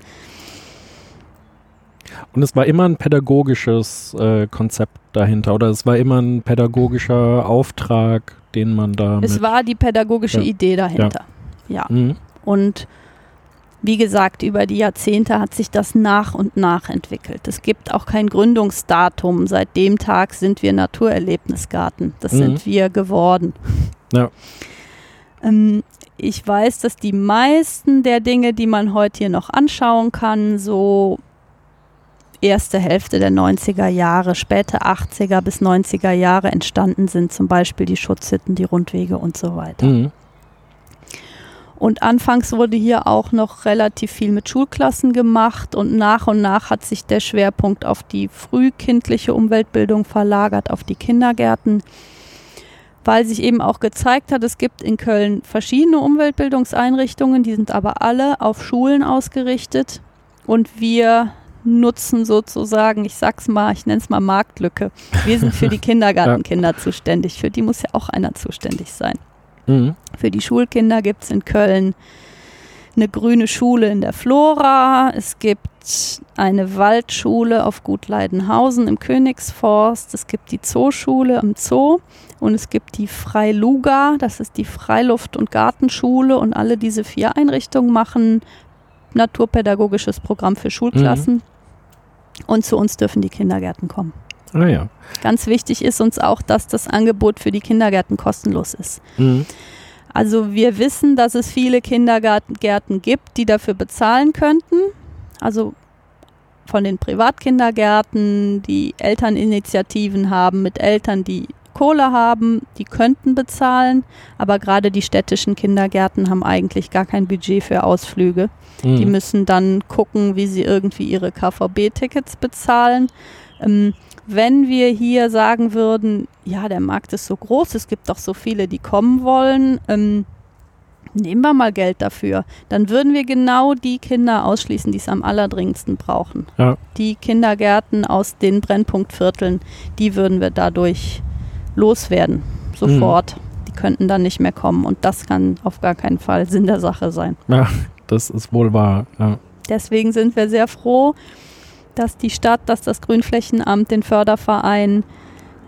Speaker 1: Und es war immer ein pädagogisches äh, Konzept dahinter oder es war immer ein pädagogischer Auftrag, den man da.
Speaker 2: Es war die pädagogische ja. Idee dahinter. Ja. ja. Mhm. Und wie gesagt, über die Jahrzehnte hat sich das nach und nach entwickelt. Es gibt auch kein Gründungsdatum. Seit dem Tag sind wir Naturerlebnisgarten. Das
Speaker 1: Mhm.
Speaker 2: sind wir geworden.
Speaker 1: Ja.
Speaker 2: Ähm, ich weiß, dass die meisten der Dinge, die man heute hier noch anschauen kann, so erste Hälfte der 90er Jahre, späte 80er bis 90er Jahre entstanden sind, zum Beispiel die Schutzhütten, die Rundwege und so weiter.
Speaker 1: Mhm.
Speaker 2: Und anfangs wurde hier auch noch relativ viel mit Schulklassen gemacht und nach und nach hat sich der Schwerpunkt auf die frühkindliche Umweltbildung verlagert, auf die Kindergärten, weil sich eben auch gezeigt hat, es gibt in Köln verschiedene Umweltbildungseinrichtungen, die sind aber alle auf Schulen ausgerichtet und wir nutzen sozusagen, ich sag's mal, ich nenne es mal Marktlücke. Wir sind für die Kindergartenkinder zuständig, für die muss ja auch einer zuständig sein.
Speaker 1: Mhm.
Speaker 2: Für die Schulkinder gibt es in Köln eine grüne Schule in der Flora. Es gibt eine Waldschule auf Gut Leidenhausen im Königsforst. Es gibt die Zooschule im Zoo. Und es gibt die Freiluga, das ist die Freiluft- und Gartenschule. Und alle diese vier Einrichtungen machen naturpädagogisches Programm für Schulklassen. Und zu uns dürfen die Kindergärten kommen.
Speaker 1: Ah ja.
Speaker 2: Ganz wichtig ist uns auch, dass das Angebot für die Kindergärten kostenlos ist.
Speaker 1: Mhm.
Speaker 2: Also wir wissen, dass es viele Kindergärten gibt, die dafür bezahlen könnten. Also von den Privatkindergärten, die Elterninitiativen haben mit Eltern, die Kohle haben, die könnten bezahlen, aber gerade die städtischen Kindergärten haben eigentlich gar kein Budget für Ausflüge.
Speaker 1: Mhm.
Speaker 2: Die müssen dann gucken, wie sie irgendwie ihre KVB-Tickets bezahlen. Ähm, wenn wir hier sagen würden, ja, der Markt ist so groß, es gibt doch so viele, die kommen wollen, ähm, nehmen wir mal Geld dafür, dann würden wir genau die Kinder ausschließen, die es am allerdringendsten brauchen.
Speaker 1: Ja.
Speaker 2: Die Kindergärten aus den Brennpunktvierteln, die würden wir dadurch loswerden, sofort. Die könnten dann nicht mehr kommen und das kann auf gar keinen Fall Sinn der Sache sein.
Speaker 1: Ja, das ist wohl wahr. Ja.
Speaker 2: Deswegen sind wir sehr froh, dass die Stadt, dass das Grünflächenamt den Förderverein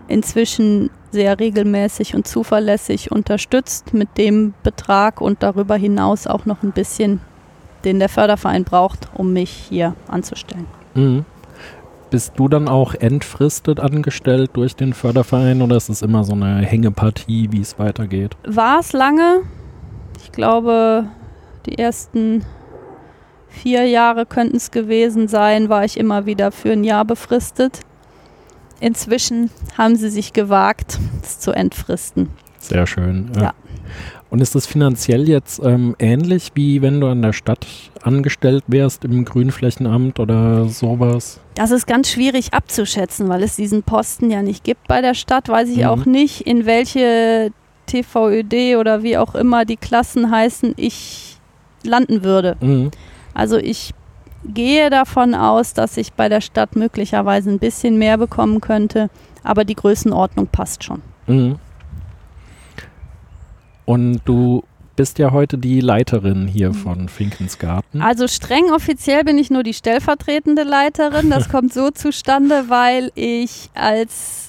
Speaker 2: inzwischen sehr regelmäßig und zuverlässig unterstützt mit dem Betrag und darüber hinaus auch noch ein bisschen, den der Förderverein braucht, um mich hier anzustellen.
Speaker 1: Mhm. Bist du dann auch entfristet angestellt durch den Förderverein oder ist es immer so eine Hängepartie, wie es weitergeht?
Speaker 2: War es lange? Ich glaube, die ersten vier Jahre könnten es gewesen sein, war ich immer wieder für ein Jahr befristet. Inzwischen haben sie sich gewagt, es zu entfristen.
Speaker 1: Sehr schön.
Speaker 2: Ja.
Speaker 1: Und ist das finanziell jetzt ähm, ähnlich, wie wenn du an der Stadt angestellt wärst im Grünflächenamt oder sowas?
Speaker 2: Das ist ganz schwierig abzuschätzen, weil es diesen Posten ja nicht gibt bei der Stadt. Weiß ich
Speaker 1: Mhm.
Speaker 2: auch nicht, in welche TVÖD oder wie auch immer die Klassen heißen, ich landen würde.
Speaker 1: Mhm.
Speaker 2: Also ich gehe davon aus, dass ich bei der Stadt möglicherweise ein bisschen mehr bekommen könnte, aber die Größenordnung passt schon.
Speaker 1: Mhm. Und du bist ja heute die Leiterin hier von Finkensgarten.
Speaker 2: Also streng offiziell bin ich nur die stellvertretende Leiterin. Das kommt so zustande, weil ich als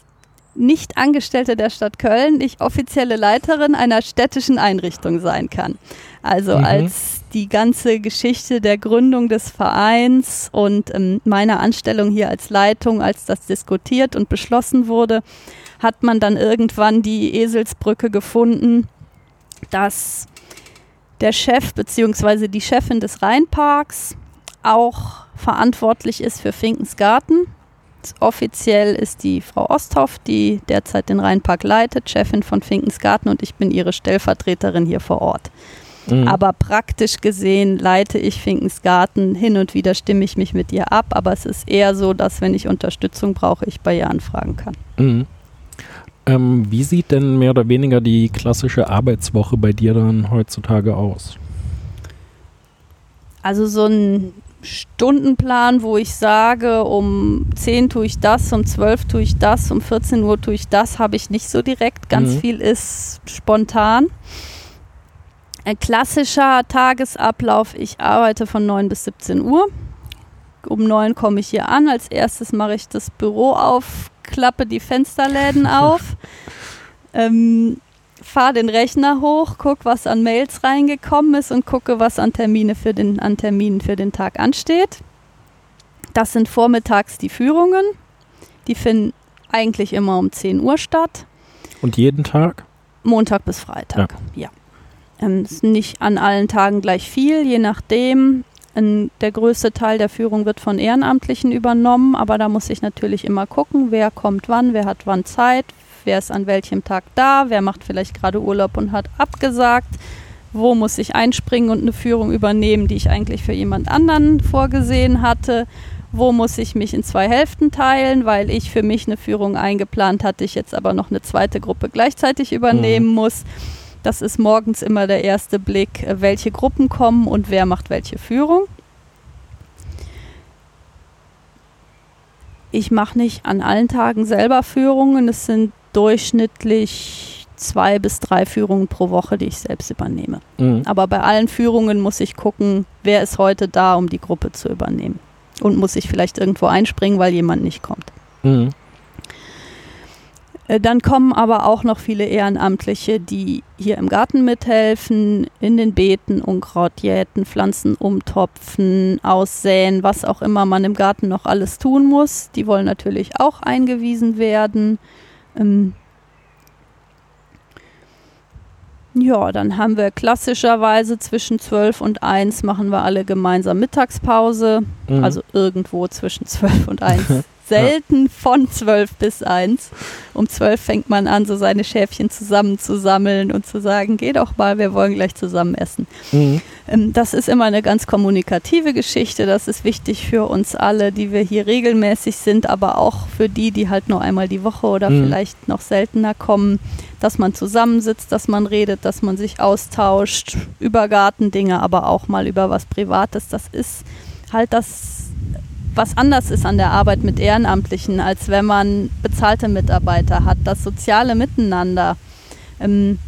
Speaker 2: nicht Angestellte der Stadt Köln ich offizielle Leiterin einer städtischen Einrichtung sein kann. Also
Speaker 1: Mhm.
Speaker 2: als die ganze Geschichte der Gründung des Vereins und ähm, meiner Anstellung hier als Leitung, als das diskutiert und beschlossen wurde, hat man dann irgendwann die Eselsbrücke gefunden, dass der Chef bzw. die Chefin des Rheinparks auch verantwortlich ist für Finkensgarten. Offiziell ist die Frau Osthoff, die derzeit den Rheinpark leitet, Chefin von Finkensgarten und ich bin ihre Stellvertreterin hier vor Ort.
Speaker 1: Mhm.
Speaker 2: Aber praktisch gesehen leite ich Finkensgarten. Hin und wieder stimme ich mich mit ihr ab, aber es ist eher so, dass wenn ich Unterstützung brauche, ich bei ihr anfragen kann.
Speaker 1: Mhm. Ähm, wie sieht denn mehr oder weniger die klassische Arbeitswoche bei dir dann heutzutage aus?
Speaker 2: Also so ein Stundenplan, wo ich sage, um 10 tue ich das, um 12 tue ich das, um 14 Uhr tue ich das, habe ich nicht so direkt. Ganz
Speaker 1: Mhm.
Speaker 2: viel ist spontan. Ein klassischer Tagesablauf, ich arbeite von 9 bis 17 Uhr. Um 9 komme ich hier an. Als erstes mache ich das Büro auf, klappe die Fensterläden auf. Ähm, fahre den Rechner hoch, gucke, was an Mails reingekommen ist und gucke, was an Termine für den, an Terminen für den Tag ansteht. Das sind vormittags die Führungen. Die finden eigentlich immer um 10 Uhr statt.
Speaker 1: Und jeden Tag?
Speaker 2: Montag bis Freitag, ja. ja. Ähm, ist nicht an allen Tagen gleich viel, je nachdem. Ein, der größte Teil der Führung wird von Ehrenamtlichen übernommen, aber da muss ich natürlich immer gucken, wer kommt wann, wer hat wann Zeit, wer ist an welchem Tag da, wer macht vielleicht gerade Urlaub und hat abgesagt, wo muss ich einspringen und eine Führung übernehmen, die ich eigentlich für jemand anderen vorgesehen hatte, wo muss ich mich in zwei Hälften teilen, weil ich für mich eine Führung eingeplant hatte, ich jetzt aber noch eine zweite Gruppe gleichzeitig übernehmen mhm. muss. Das ist morgens immer der erste Blick, äh, welche Gruppen kommen und wer macht welche Führung. Ich mache nicht an allen Tagen selber Führungen. Es sind durchschnittlich zwei bis drei Führungen pro Woche, die ich selbst übernehme. Mhm. Aber bei allen Führungen muss ich gucken, wer ist heute da, um die Gruppe zu übernehmen. Und muss ich vielleicht irgendwo einspringen, weil jemand nicht kommt. Mhm. Äh, dann kommen aber auch noch viele Ehrenamtliche, die hier im Garten mithelfen, in den Beeten Unkraut jäten, Pflanzen umtopfen, aussäen, was auch immer man im Garten noch alles tun muss. Die wollen natürlich auch eingewiesen werden. Ähm ja, dann haben wir klassischerweise zwischen 12 und 1 machen wir alle gemeinsam Mittagspause. Mhm. Also irgendwo zwischen 12 und 1 selten ja. von zwölf bis eins. Um zwölf fängt man an, so seine Schäfchen zusammenzusammeln und zu sagen, geh doch mal, wir wollen gleich zusammen essen. Mhm. Ähm, das ist immer eine ganz kommunikative Geschichte. Das ist wichtig für uns alle, die wir hier regelmäßig sind, aber auch für die, die halt nur einmal die Woche oder mhm. vielleicht noch seltener kommen, dass man zusammensitzt, dass man redet, dass man sich austauscht über Gartendinge, aber auch mal über was Privates. Das ist halt das was anders ist an der Arbeit mit Ehrenamtlichen, als wenn man bezahlte Mitarbeiter hat. Das soziale Miteinander. Ähm,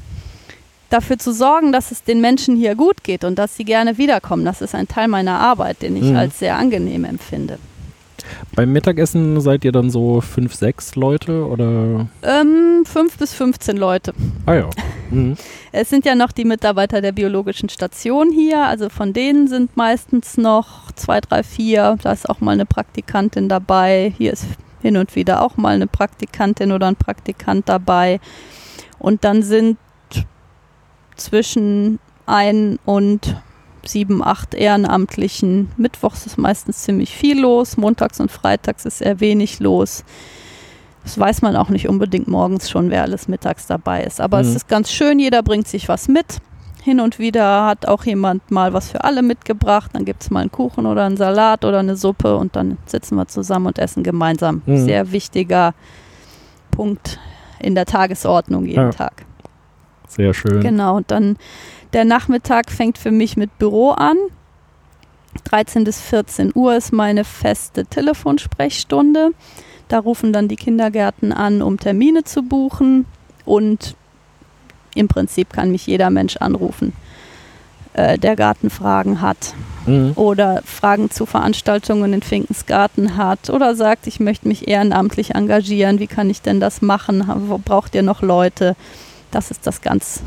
Speaker 2: dafür zu sorgen, dass es den Menschen hier gut geht und dass sie gerne wiederkommen, das ist ein Teil meiner Arbeit, den ich mhm. als sehr angenehm empfinde.
Speaker 1: Beim Mittagessen seid ihr dann so fünf, sechs Leute oder?
Speaker 2: Ähm, fünf bis 15 Leute.
Speaker 1: Ah ja. Mhm.
Speaker 2: Es sind ja noch die Mitarbeiter der biologischen Station hier, also von denen sind meistens noch zwei, drei, vier. Da ist auch mal eine Praktikantin dabei. Hier ist hin und wieder auch mal eine Praktikantin oder ein Praktikant dabei. Und dann sind zwischen ein und sieben, acht Ehrenamtlichen. Mittwochs ist meistens ziemlich viel los, montags und freitags ist eher wenig los. Das weiß man auch nicht unbedingt morgens schon, wer alles mittags dabei ist. Aber mhm. es ist ganz schön, jeder bringt sich was mit. Hin und wieder hat auch jemand mal was für alle mitgebracht. Dann gibt es mal einen Kuchen oder einen Salat oder eine Suppe und dann sitzen wir zusammen und essen gemeinsam. Mhm. Sehr wichtiger Punkt in der Tagesordnung jeden ja. Tag.
Speaker 1: Sehr schön.
Speaker 2: Genau, und dann der Nachmittag fängt für mich mit Büro an. 13 bis 14 Uhr ist meine feste Telefonsprechstunde. Da rufen dann die Kindergärten an, um Termine zu buchen. Und im Prinzip kann mich jeder Mensch anrufen, äh, der Gartenfragen hat. Mhm. Oder Fragen zu Veranstaltungen in Finkensgarten hat. Oder sagt, ich möchte mich ehrenamtlich engagieren. Wie kann ich denn das machen? Wo braucht ihr noch Leute? Das ist das ganz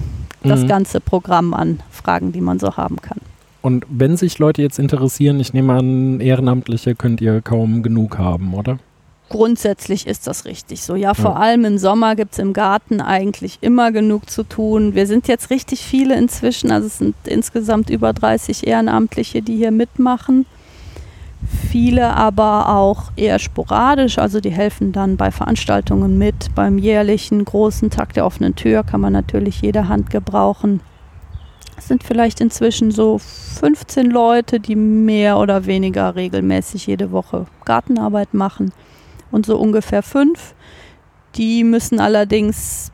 Speaker 2: das mhm. ganze Programm an Fragen, die man so haben kann.
Speaker 1: Und wenn sich Leute jetzt interessieren, ich nehme an, Ehrenamtliche könnt ihr kaum genug haben, oder?
Speaker 2: Grundsätzlich ist das richtig so. Ja, vor ja. allem im Sommer gibt es im Garten eigentlich immer genug zu tun. Wir sind jetzt richtig viele inzwischen, also es sind insgesamt über 30 Ehrenamtliche, die hier mitmachen viele aber auch eher sporadisch, also die helfen dann bei Veranstaltungen mit. Beim jährlichen großen Tag der offenen Tür kann man natürlich jede Hand gebrauchen. Es sind vielleicht inzwischen so 15 Leute, die mehr oder weniger regelmäßig jede Woche Gartenarbeit machen und so ungefähr fünf. Die müssen allerdings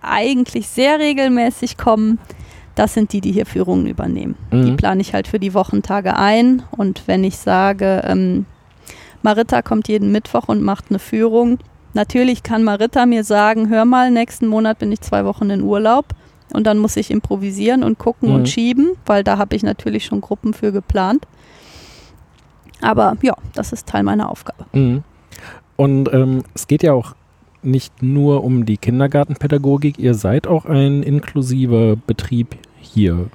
Speaker 2: eigentlich sehr regelmäßig kommen das sind die, die hier Führungen übernehmen. Mhm. Die plane ich halt für die Wochentage ein. Und wenn ich sage, ähm, Marita kommt jeden Mittwoch und macht eine Führung, natürlich kann Marita mir sagen, hör mal, nächsten Monat bin ich zwei Wochen in Urlaub. Und dann muss ich improvisieren und gucken mhm. und schieben, weil da habe ich natürlich schon Gruppen für geplant. Aber ja, das ist Teil meiner Aufgabe.
Speaker 1: Mhm. Und ähm, es geht ja auch nicht nur um die Kindergartenpädagogik, ihr seid auch ein inklusiver Betrieb hier.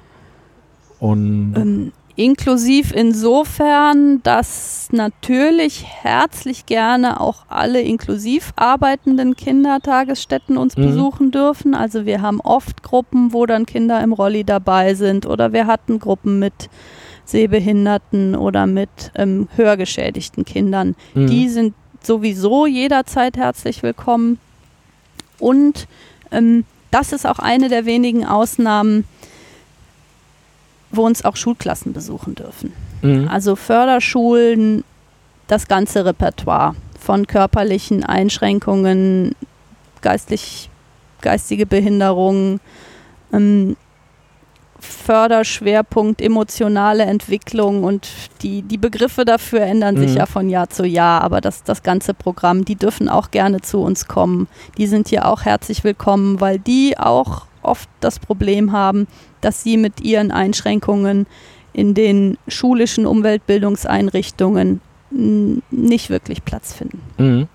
Speaker 1: Und
Speaker 2: Ähm, inklusiv insofern, dass natürlich herzlich gerne auch alle inklusiv arbeitenden Kindertagesstätten uns
Speaker 1: Mhm.
Speaker 2: besuchen dürfen. Also wir haben oft Gruppen, wo dann Kinder im Rolli dabei sind oder wir hatten Gruppen mit Sehbehinderten oder mit ähm, hörgeschädigten Kindern.
Speaker 1: Mhm.
Speaker 2: Die sind sowieso jederzeit herzlich willkommen. Und ähm, das ist auch eine der wenigen Ausnahmen, wo uns auch Schulklassen besuchen dürfen.
Speaker 1: Mhm.
Speaker 2: Also Förderschulen, das ganze Repertoire von körperlichen Einschränkungen, geistlich, geistige Behinderungen, ähm, Förderschwerpunkt emotionale Entwicklung und die, die Begriffe dafür ändern sich
Speaker 1: Mhm.
Speaker 2: ja von Jahr zu Jahr, aber das, das ganze Programm, die dürfen auch gerne zu uns kommen. Die sind hier auch herzlich willkommen, weil die auch oft das Problem haben, dass sie mit ihren Einschränkungen in den schulischen Umweltbildungseinrichtungen nicht wirklich Platz finden.
Speaker 1: Mhm.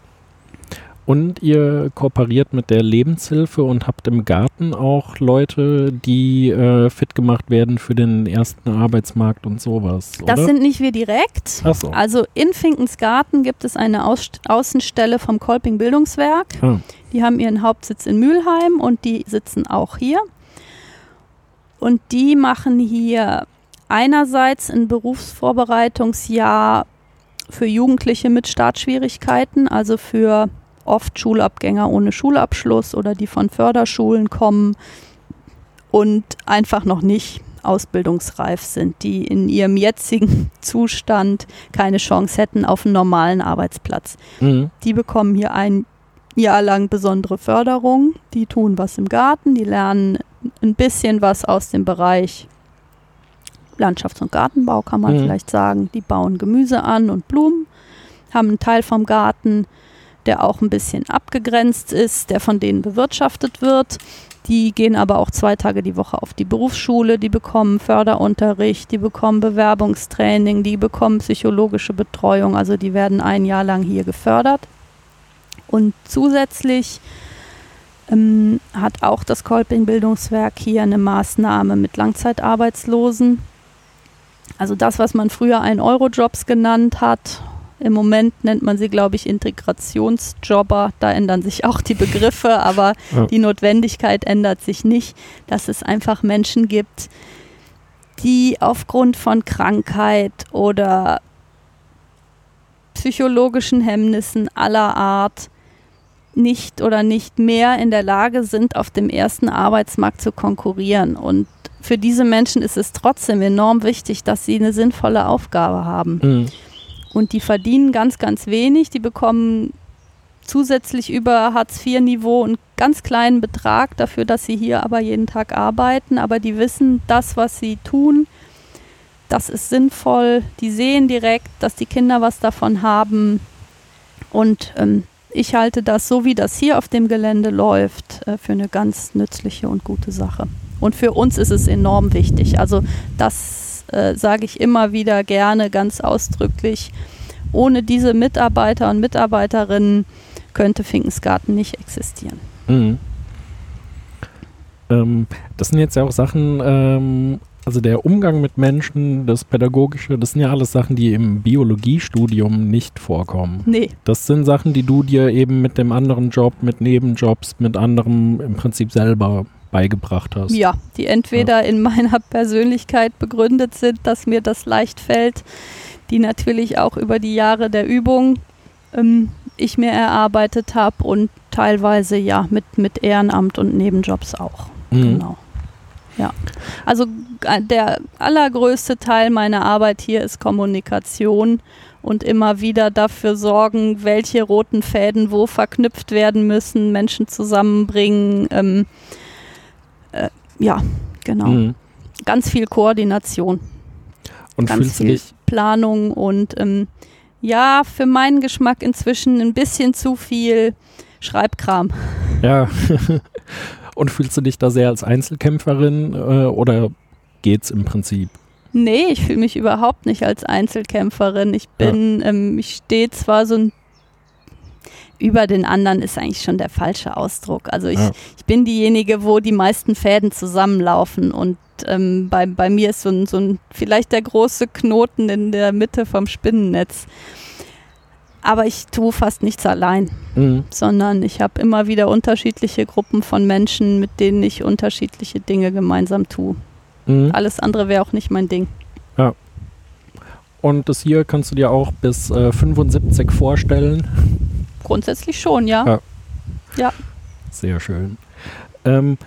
Speaker 1: Und ihr kooperiert mit der Lebenshilfe und habt im Garten auch Leute, die äh, fit gemacht werden für den ersten Arbeitsmarkt und sowas,
Speaker 2: Das
Speaker 1: oder?
Speaker 2: sind nicht wir direkt.
Speaker 1: Ach so.
Speaker 2: Also in Finkensgarten gibt es eine Ausst Außenstelle vom Kolping Bildungswerk.
Speaker 1: Ah.
Speaker 2: Die haben ihren Hauptsitz in Mülheim und die sitzen auch hier. Und die machen hier einerseits ein Berufsvorbereitungsjahr für Jugendliche mit Startschwierigkeiten, also für oft Schulabgänger ohne Schulabschluss oder die von Förderschulen kommen und einfach noch nicht ausbildungsreif sind, die in ihrem jetzigen Zustand keine Chance hätten auf einen normalen Arbeitsplatz.
Speaker 1: Mhm.
Speaker 2: Die bekommen hier ein Jahr lang besondere Förderung. Die tun was im Garten, die lernen ein bisschen was aus dem Bereich Landschafts- und Gartenbau, kann man
Speaker 1: Mhm.
Speaker 2: vielleicht sagen. Die bauen Gemüse an und Blumen, haben einen Teil vom Garten, der auch ein bisschen abgegrenzt ist, der von denen bewirtschaftet wird. Die gehen aber auch zwei Tage die Woche auf die Berufsschule, die bekommen Förderunterricht, die bekommen Bewerbungstraining, die bekommen psychologische Betreuung, also die werden ein Jahr lang hier gefördert. Und zusätzlich ähm, hat auch das Kolping Bildungswerk hier eine Maßnahme mit Langzeitarbeitslosen. Also das, was man früher ein Eurojobs genannt hat. Im Moment nennt man sie, glaube ich, Integrationsjobber. Da ändern sich auch die Begriffe, aber
Speaker 1: Ja.
Speaker 2: die Notwendigkeit ändert sich nicht, dass es einfach Menschen gibt, die aufgrund von Krankheit oder psychologischen Hemmnissen aller Art nicht oder nicht mehr in der Lage sind, auf dem ersten Arbeitsmarkt zu konkurrieren. Und für diese Menschen ist es trotzdem enorm wichtig, dass sie eine sinnvolle Aufgabe haben.
Speaker 1: Mhm.
Speaker 2: Und die verdienen ganz, ganz wenig. Die bekommen zusätzlich über Hartz-IV-Niveau einen ganz kleinen Betrag dafür, dass sie hier aber jeden Tag arbeiten. Aber die wissen, das, was sie tun, das ist sinnvoll. Die sehen direkt, dass die Kinder was davon haben. Und ähm, ich halte das, so wie das hier auf dem Gelände läuft, äh, für eine ganz nützliche und gute Sache. Und für uns ist es enorm wichtig. Also das äh, sage ich immer wieder gerne, ganz ausdrücklich. Ohne diese Mitarbeiter und Mitarbeiterinnen könnte Finkensgarten nicht existieren.
Speaker 1: Mhm. Ähm, das sind jetzt ja auch Sachen, ähm, also der Umgang mit Menschen, das Pädagogische, das sind ja alles Sachen, die im Biologiestudium nicht vorkommen.
Speaker 2: Nee,
Speaker 1: Das sind Sachen, die du dir eben mit dem anderen Job, mit Nebenjobs, mit anderem im Prinzip selber beigebracht hast.
Speaker 2: ja, die entweder in meiner Persönlichkeit begründet sind, dass mir das leicht fällt, die natürlich auch über die Jahre der Übung ähm, ich mir erarbeitet habe und teilweise ja mit, mit Ehrenamt und Nebenjobs auch.
Speaker 1: Mhm.
Speaker 2: Genau. Ja. Also äh, der allergrößte Teil meiner Arbeit hier ist Kommunikation und immer wieder dafür sorgen, welche roten Fäden wo verknüpft werden müssen, Menschen zusammenbringen. Ähm, äh, ja, genau.
Speaker 1: Mhm.
Speaker 2: Ganz viel Koordination,
Speaker 1: Und
Speaker 2: ganz viel Planung und ähm, ja, für meinen Geschmack inzwischen ein bisschen zu viel Schreibkram.
Speaker 1: ja, und fühlst du dich da sehr als Einzelkämpferin äh, oder geht's im Prinzip?
Speaker 2: Nee, ich fühle mich überhaupt nicht als Einzelkämpferin. Ich bin, ähm, ich stehe zwar so ein über den anderen ist eigentlich schon der falsche Ausdruck. Also ich,
Speaker 1: Ja.
Speaker 2: ich bin diejenige, wo die meisten Fäden zusammenlaufen und ähm, bei, bei mir ist so ein, so ein vielleicht der große Knoten in der Mitte vom Spinnennetz. Aber ich tue fast nichts allein,
Speaker 1: Mhm.
Speaker 2: sondern ich habe immer wieder unterschiedliche Gruppen von Menschen, mit denen ich unterschiedliche Dinge gemeinsam tue.
Speaker 1: Mhm.
Speaker 2: Alles andere wäre auch nicht mein Ding.
Speaker 1: Und das hier kannst du dir auch bis äh, 75 vorstellen.
Speaker 2: Grundsätzlich schon, ja.
Speaker 1: Ja. Sehr schön. Ähm,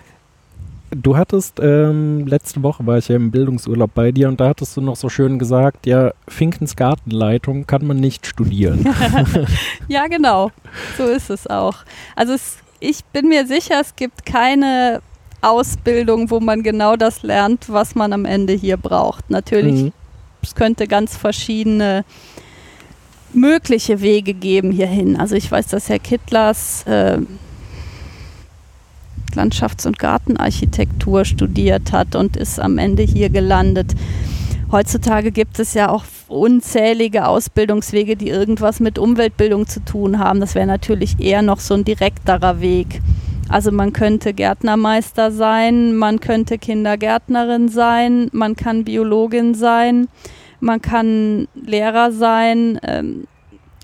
Speaker 1: du hattest, ähm, letzte Woche war ich ja im Bildungsurlaub bei dir und da hattest du noch so schön gesagt, ja, Finkens Gartenleitung kann man nicht studieren.
Speaker 2: Ja, genau. So ist es auch. Also es, ich bin mir sicher, es gibt keine Ausbildung, wo man genau das lernt, was man am Ende hier braucht. Natürlich,
Speaker 1: Mhm.
Speaker 2: es könnte ganz verschiedene mögliche Wege geben hierhin. Also ich weiß, dass Herr Kittlers äh, Landschafts- und Gartenarchitektur studiert hat und ist am Ende hier gelandet. Heutzutage gibt es ja auch unzählige Ausbildungswege, die irgendwas mit Umweltbildung zu tun haben. Das wäre natürlich eher noch so ein direkterer Weg. Also man könnte Gärtnermeister sein, man könnte Kindergärtnerin sein, man kann Biologin sein, man kann Lehrer sein. Ähm,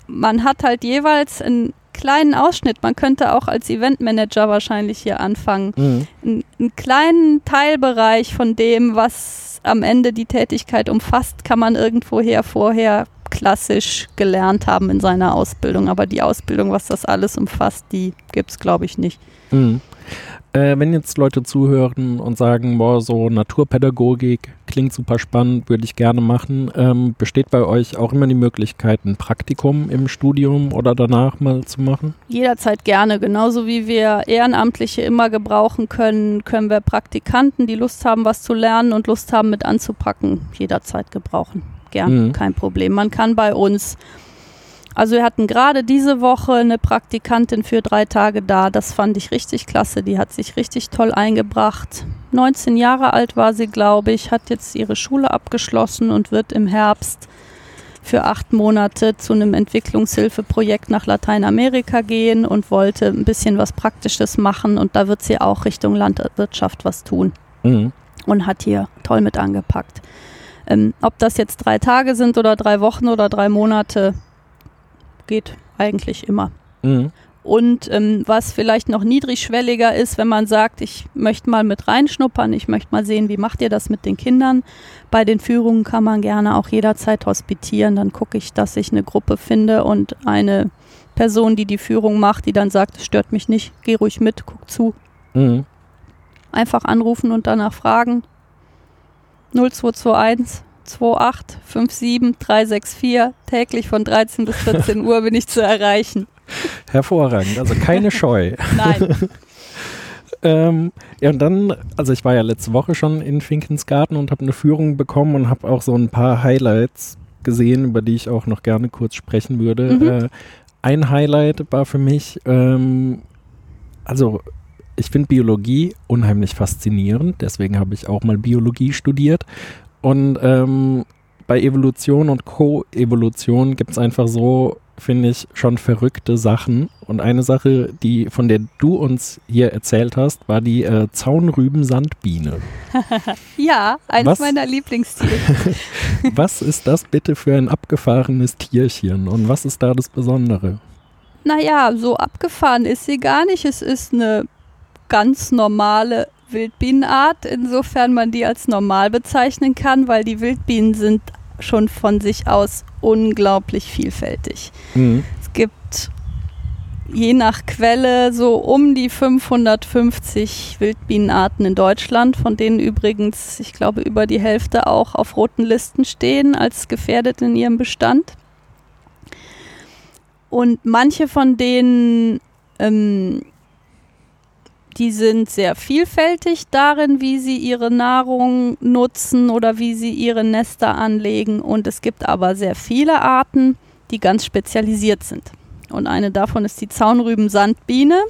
Speaker 2: man hat halt jeweils einen kleinen Ausschnitt. Man könnte auch als Eventmanager wahrscheinlich hier anfangen
Speaker 1: Mhm.
Speaker 2: einen, einen kleinen Teilbereich von dem, was am Ende die Tätigkeit umfasst, kann man irgendwoher vorher klassisch gelernt haben in seiner Ausbildung. Aber die Ausbildung, was das alles umfasst, die gibt es, glaube ich, nicht.
Speaker 1: Mhm. Äh, wenn jetzt Leute zuhören und sagen, boah, so Naturpädagogik klingt super spannend, würde ich gerne machen, ähm, besteht bei euch auch immer die Möglichkeit, ein Praktikum im Studium oder danach mal zu machen?
Speaker 2: Jederzeit gerne. Genauso wie wir Ehrenamtliche immer gebrauchen können, können wir Praktikanten, die Lust haben, was zu lernen und Lust haben, mit anzupacken, jederzeit gebrauchen. Gern,
Speaker 1: Mhm.
Speaker 2: kein Problem. Man kann bei uns, also wir hatten gerade diese Woche eine Praktikantin für drei Tage da. Das fand ich richtig klasse. Die hat sich richtig toll eingebracht. 19 Jahre alt war sie, glaube ich, hat jetzt ihre Schule abgeschlossen und wird im Herbst für acht Monate zu einem Entwicklungshilfeprojekt nach Lateinamerika gehen und wollte ein bisschen was Praktisches machen. Und da wird sie auch Richtung Landwirtschaft was tun
Speaker 1: Mhm.
Speaker 2: und hat hier toll mit angepackt. Ähm, ob das jetzt drei Tage sind oder drei Wochen oder drei Monate, geht eigentlich immer.
Speaker 1: Mhm.
Speaker 2: Und ähm, was vielleicht noch niedrigschwelliger ist, wenn man sagt, ich möchte mal mit reinschnuppern, ich möchte mal sehen, wie macht ihr das mit den Kindern. Bei den Führungen kann man gerne auch jederzeit hospitieren. Dann gucke ich, dass ich eine Gruppe finde und eine Person, die die Führung macht, die dann sagt, es stört mich nicht, geh ruhig mit, guck zu.
Speaker 1: Mhm.
Speaker 2: Einfach anrufen und danach fragen. 0221 28 57 364. Täglich von 13 bis 14 Uhr bin ich zu erreichen.
Speaker 1: Hervorragend, also keine Scheu.
Speaker 2: Nein.
Speaker 1: Ähm, ja, und dann, also ich war ja letzte Woche schon in Finkensgarten und habe eine Führung bekommen und habe auch so ein paar Highlights gesehen, über die ich auch noch gerne kurz sprechen würde.
Speaker 2: Mhm.
Speaker 1: Äh, ein Highlight war für mich, ähm, also ich finde Biologie unheimlich faszinierend, deswegen habe ich auch mal Biologie studiert. Und ähm, bei Evolution und Co-Evolution gibt es einfach so, finde ich, schon verrückte Sachen. Und eine Sache, die von der du uns hier erzählt hast, war die äh, Zaunrüben-Sandbiene.
Speaker 2: Ja, eines
Speaker 1: Was?
Speaker 2: meiner Lieblingstiere.
Speaker 1: was ist das bitte für ein abgefahrenes Tierchen und was ist da das Besondere?
Speaker 2: Naja, so abgefahren ist sie gar nicht. Es ist eine ganz normale Wildbienenart, insofern man die als normal bezeichnen kann, weil die Wildbienen sind schon von sich aus unglaublich vielfältig.
Speaker 1: Mhm.
Speaker 2: Es gibt je nach Quelle so um die 550 Wildbienenarten in Deutschland, von denen übrigens, ich glaube, über die Hälfte auch auf roten Listen stehen als gefährdet in ihrem Bestand. Und manche von denen, ähm, die sind sehr vielfältig darin, wie sie ihre Nahrung nutzen oder wie sie ihre Nester anlegen. Und es gibt aber sehr viele Arten, die ganz spezialisiert sind. Und eine davon ist die Zaunrüben-Sandbiene.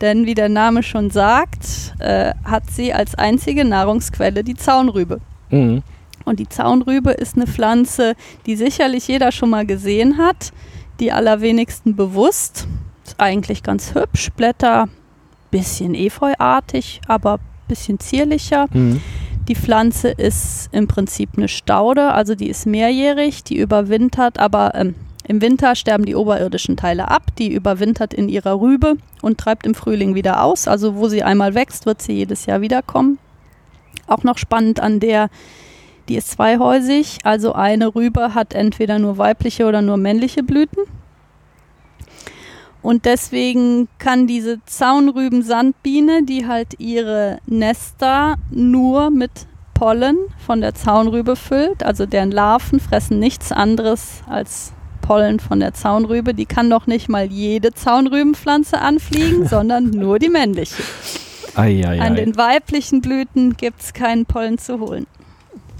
Speaker 2: Denn wie der Name schon sagt, äh, hat sie als einzige Nahrungsquelle die Zaunrübe.
Speaker 1: Mhm.
Speaker 2: Und die Zaunrübe ist eine Pflanze, die sicherlich jeder schon mal gesehen hat. die allerwenigsten bewusst. Ist eigentlich ganz hübsch, Blätter bisschen efeuartig, aber bisschen zierlicher.
Speaker 1: Mhm.
Speaker 2: Die Pflanze ist im Prinzip eine Staude, also die ist mehrjährig, die überwintert, aber ähm, im Winter sterben die oberirdischen Teile ab, die überwintert in ihrer Rübe und treibt im Frühling wieder aus. Also wo sie einmal wächst, wird sie jedes Jahr wiederkommen. Auch noch spannend an der, die ist zweihäusig, also eine Rübe hat entweder nur weibliche oder nur männliche Blüten. Und deswegen kann diese Zaunrüben-Sandbiene, die halt ihre Nester nur mit Pollen von der Zaunrübe füllt, also deren Larven fressen nichts anderes als Pollen von der Zaunrübe, die kann doch nicht mal jede Zaunrübenpflanze anfliegen, sondern nur die männliche.
Speaker 1: Ei, ei,
Speaker 2: An
Speaker 1: ei.
Speaker 2: den weiblichen Blüten gibt es keinen Pollen zu holen.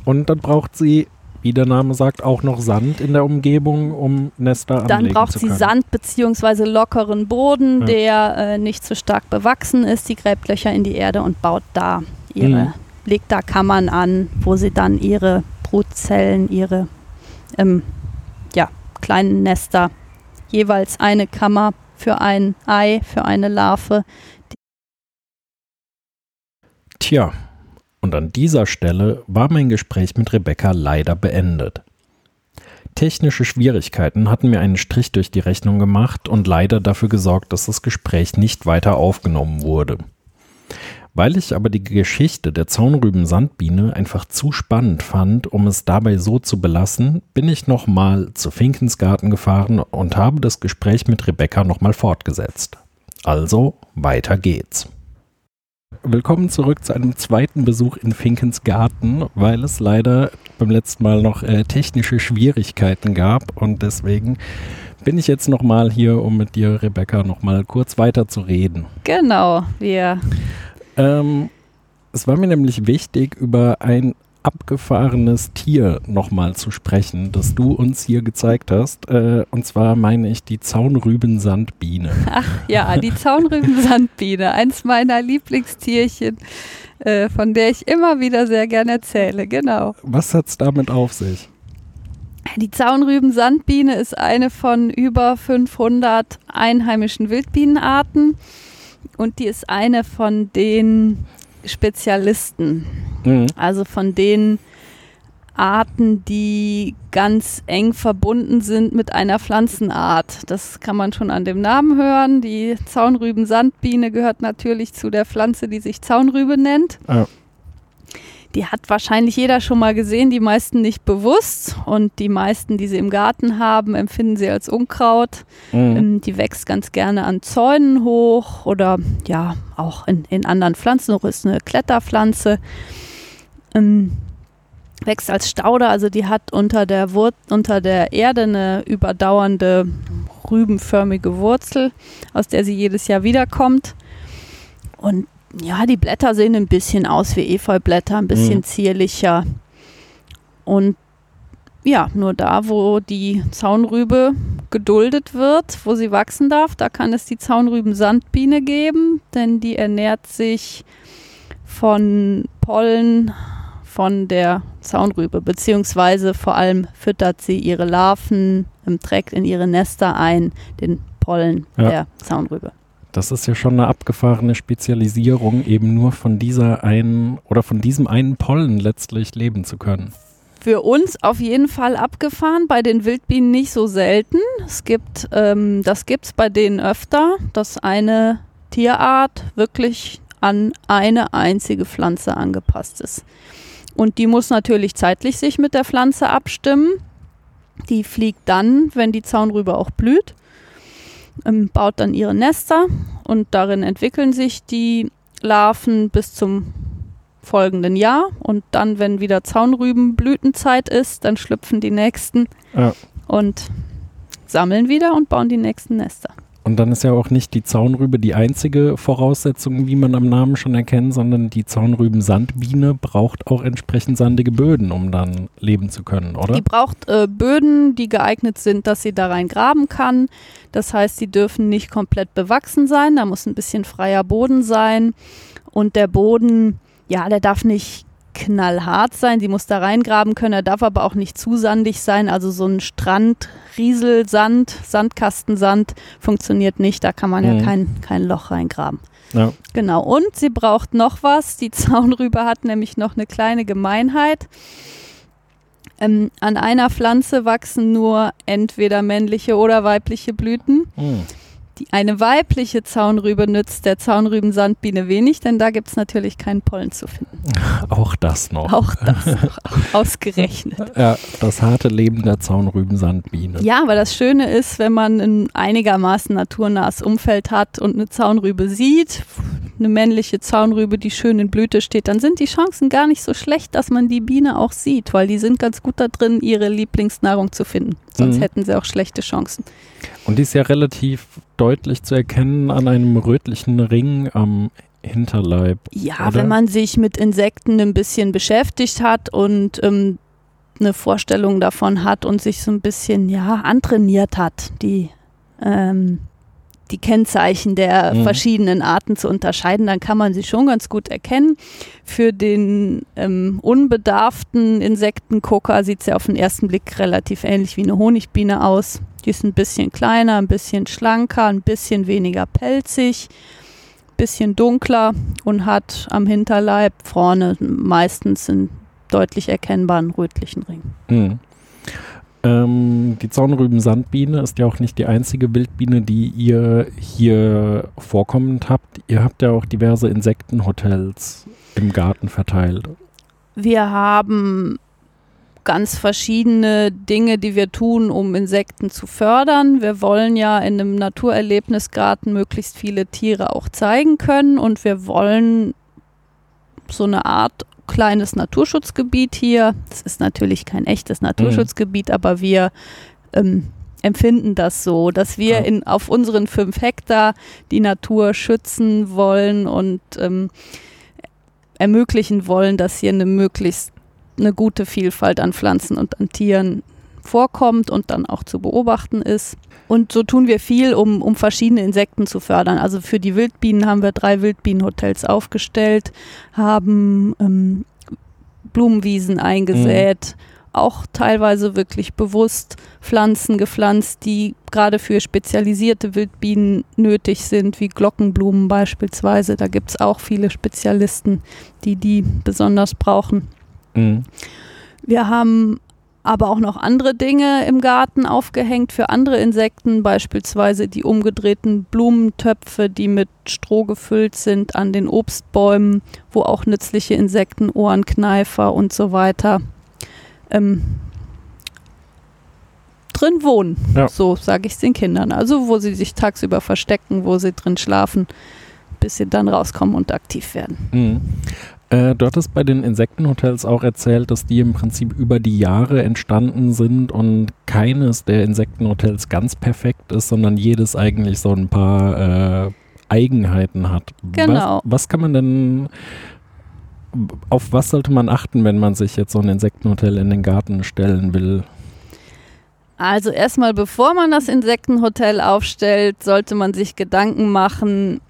Speaker 1: Und dann braucht sie, wie der Name sagt, auch noch Sand in der Umgebung, um Nester
Speaker 2: Dann
Speaker 1: anlegen
Speaker 2: braucht
Speaker 1: zu
Speaker 2: sie
Speaker 1: können.
Speaker 2: Sand bzw. lockeren Boden,
Speaker 1: Ja.
Speaker 2: der äh, nicht zu stark bewachsen ist. Die gräbt Löcher in die Erde und baut da ihre,
Speaker 1: Mhm.
Speaker 2: legt da Kammern an, wo sie dann ihre Brutzellen, ihre ähm, ja, kleinen Nester, jeweils eine Kammer für ein Ei, für eine Larve.
Speaker 1: Tja, und an dieser Stelle war mein Gespräch mit Rebecca leider beendet. Technische Schwierigkeiten hatten mir einen Strich durch die Rechnung gemacht und leider dafür gesorgt, dass das Gespräch nicht weiter aufgenommen wurde. Weil ich aber die Geschichte der Zaunrüben-Sandbiene einfach zu spannend fand, um es dabei so zu belassen, bin ich nochmal zu Finkensgarten gefahren und habe das Gespräch mit Rebecca nochmal fortgesetzt. Also, weiter geht's. Willkommen zurück zu einem zweiten Besuch in Finkens Garten, weil es leider beim letzten Mal noch äh, technische Schwierigkeiten gab und deswegen bin ich jetzt nochmal hier, um mit dir, Rebecca, nochmal kurz weiter zu reden.
Speaker 2: Genau, wir
Speaker 1: Ähm, es war mir nämlich wichtig, über ein abgefahrenes Tier nochmal zu sprechen, das du uns hier gezeigt hast. Äh, und zwar meine ich die Zaunrüben-Sandbiene.
Speaker 2: Ach ja, die Zaunrüben-Sandbiene, eins meiner Lieblingstierchen, äh, von der ich immer wieder sehr gerne erzähle, genau.
Speaker 1: Was hat's damit auf sich?
Speaker 2: Die Zaunrüben-Sandbiene ist eine von über 500 einheimischen Wildbienenarten und die ist eine von den Spezialisten,
Speaker 1: Mhm.
Speaker 2: also von den Arten, die ganz eng verbunden sind mit einer Pflanzenart. Das kann man schon an dem Namen hören. Die Zaunrüben-Sandbiene gehört natürlich zu der Pflanze, die sich Zaunrübe nennt.
Speaker 1: Ja.
Speaker 2: Die hat wahrscheinlich jeder schon mal gesehen, die meisten nicht bewusst. Und die meisten, die sie im Garten haben, empfinden sie als Unkraut.
Speaker 1: Mhm.
Speaker 2: Ähm, die wächst ganz gerne an Zäunen hoch oder ja, auch in, in anderen Pflanzen. Auch ist eine Kletterpflanze. Ähm, wächst als Staude, also die hat unter der, Wur unter der Erde eine überdauernde rübenförmige Wurzel, aus der sie jedes Jahr wiederkommt. Und ja, die Blätter sehen ein bisschen aus wie Efeublätter, ein bisschen
Speaker 1: Mhm.
Speaker 2: zierlicher. Und ja, nur da, wo die Zaunrübe geduldet wird, wo sie wachsen darf, da kann es die Zaunrüben-Sandbiene geben, denn die ernährt sich von Pollen von der Zaunrübe, beziehungsweise vor allem füttert sie ihre Larven, ähm, trägt in ihre Nester ein den Pollen
Speaker 1: Ja.
Speaker 2: der Zaunrübe.
Speaker 1: Das ist ja schon eine abgefahrene Spezialisierung, eben nur von dieser einen oder von diesem einen Pollen letztlich leben zu können.
Speaker 2: Für uns auf jeden Fall abgefahren, bei den Wildbienen nicht so selten. Es gibt, ähm, das gibt es bei denen öfter, dass eine Tierart wirklich an eine einzige Pflanze angepasst ist. Und die muss natürlich zeitlich sich mit der Pflanze abstimmen. Die fliegt dann, wenn die Zaunrübe auch blüht, ähm, baut dann ihre Nester und darin entwickeln sich die Larven bis zum folgenden Jahr. Und dann, wenn wieder Zaunrübenblütenzeit ist, dann schlüpfen die nächsten
Speaker 1: Ja.
Speaker 2: und sammeln wieder und bauen die nächsten Nester.
Speaker 1: Und dann ist ja auch nicht die Zaunrübe die einzige Voraussetzung, wie man am Namen schon erkennt, sondern die Zaunrüben-Sandbiene braucht auch entsprechend sandige Böden, um dann leben zu können, oder?
Speaker 2: Die braucht äh, Böden, die geeignet sind, dass sie da rein graben kann. Das heißt, sie dürfen nicht komplett bewachsen sein. Da muss ein bisschen freier Boden sein. Und der Boden, ja, der darf nicht knallhart sein, die muss da reingraben können, er darf aber auch nicht zu sandig sein, also so ein Strand, Rieselsand, Sandkastensand funktioniert nicht, da kann man mhm. ja kein, kein Loch reingraben. Ja. Genau, und sie braucht noch was, die Zaunrübe hat nämlich noch eine kleine Gemeinheit. Ähm, an einer Pflanze wachsen nur entweder männliche oder weibliche Blüten. Mhm. Eine weibliche Zaunrübe nützt der Zaunrübensandbiene wenig, denn da gibt es natürlich keinen Pollen zu finden.
Speaker 1: Auch das noch.
Speaker 2: Auch das noch, ausgerechnet.
Speaker 1: Ja, das harte Leben der Zaunrübensandbiene.
Speaker 2: Ja, aber das Schöne ist, wenn man ein einigermaßen naturnahes Umfeld hat und eine Zaunrübe sieht, eine männliche Zaunrübe, die schön in Blüte steht, dann sind die Chancen gar nicht so schlecht, dass man die Biene auch sieht, weil die sind ganz gut da drin, ihre Lieblingsnahrung zu finden. Sonst mhm. hätten sie auch schlechte Chancen.
Speaker 1: Und die ist ja relativ deutlich zu erkennen an einem rötlichen Ring am Hinterleib.
Speaker 2: Ja, oder? wenn man sich mit Insekten ein bisschen beschäftigt hat und ähm, eine Vorstellung davon hat und sich so ein bisschen ja antrainiert hat, die ähm, die Kennzeichen der mhm. verschiedenen Arten zu unterscheiden, dann kann man sie schon ganz gut erkennen. Für den ähm, unbedarften Insektengucker sieht sie auf den ersten Blick relativ ähnlich wie eine Honigbiene aus. Die ist ein bisschen kleiner, ein bisschen schlanker, ein bisschen weniger pelzig, ein bisschen dunkler und hat am Hinterleib vorne meistens einen deutlich erkennbaren rötlichen Ring.
Speaker 1: Mhm. Ähm, die Zaunrüben-Sandbiene ist ja auch nicht die einzige Wildbiene, die ihr hier vorkommend habt. Ihr habt ja auch diverse Insektenhotels im Garten verteilt.
Speaker 2: Wir haben ganz verschiedene Dinge, die wir tun, um Insekten zu fördern. Wir wollen ja in einem Naturerlebnisgarten möglichst viele Tiere auch zeigen können und wir wollen so eine Art kleines Naturschutzgebiet hier. Es ist natürlich kein echtes Naturschutzgebiet, mhm. aber wir ähm, empfinden das so, dass wir ja. in, auf unseren fünf Hektar die Natur schützen wollen und ähm, ermöglichen wollen, dass hier eine möglichst eine gute Vielfalt an Pflanzen und an Tieren vorkommt und dann auch zu beobachten ist. Und so tun wir viel, um, um verschiedene Insekten zu fördern. Also für die Wildbienen haben wir drei Wildbienenhotels aufgestellt, haben ähm, Blumenwiesen eingesät, mhm. auch teilweise wirklich bewusst Pflanzen gepflanzt, die gerade für spezialisierte Wildbienen nötig sind, wie Glockenblumen beispielsweise. Da gibt es auch viele Spezialisten, die die besonders brauchen. Mhm. Wir haben aber auch noch andere Dinge im Garten aufgehängt für andere Insekten, beispielsweise die umgedrehten Blumentöpfe, die mit Stroh gefüllt sind an den Obstbäumen, wo auch nützliche Insekten, Ohrenkneifer und so weiter ähm, drin wohnen. Ja. So sage ich es den Kindern. Also wo sie sich tagsüber verstecken, wo sie drin schlafen, bis sie dann rauskommen und aktiv werden.
Speaker 1: Mhm. Äh, du hattest bei den Insektenhotels auch erzählt, dass die im Prinzip über die Jahre entstanden sind und keines der Insektenhotels ganz perfekt ist, sondern jedes eigentlich so ein paar äh, Eigenheiten hat.
Speaker 2: Genau.
Speaker 1: Was, was kann man denn auf was sollte man achten, wenn man sich jetzt so ein Insektenhotel in den Garten stellen will?
Speaker 2: Also erstmal, bevor man das Insektenhotel aufstellt, sollte man sich Gedanken machen,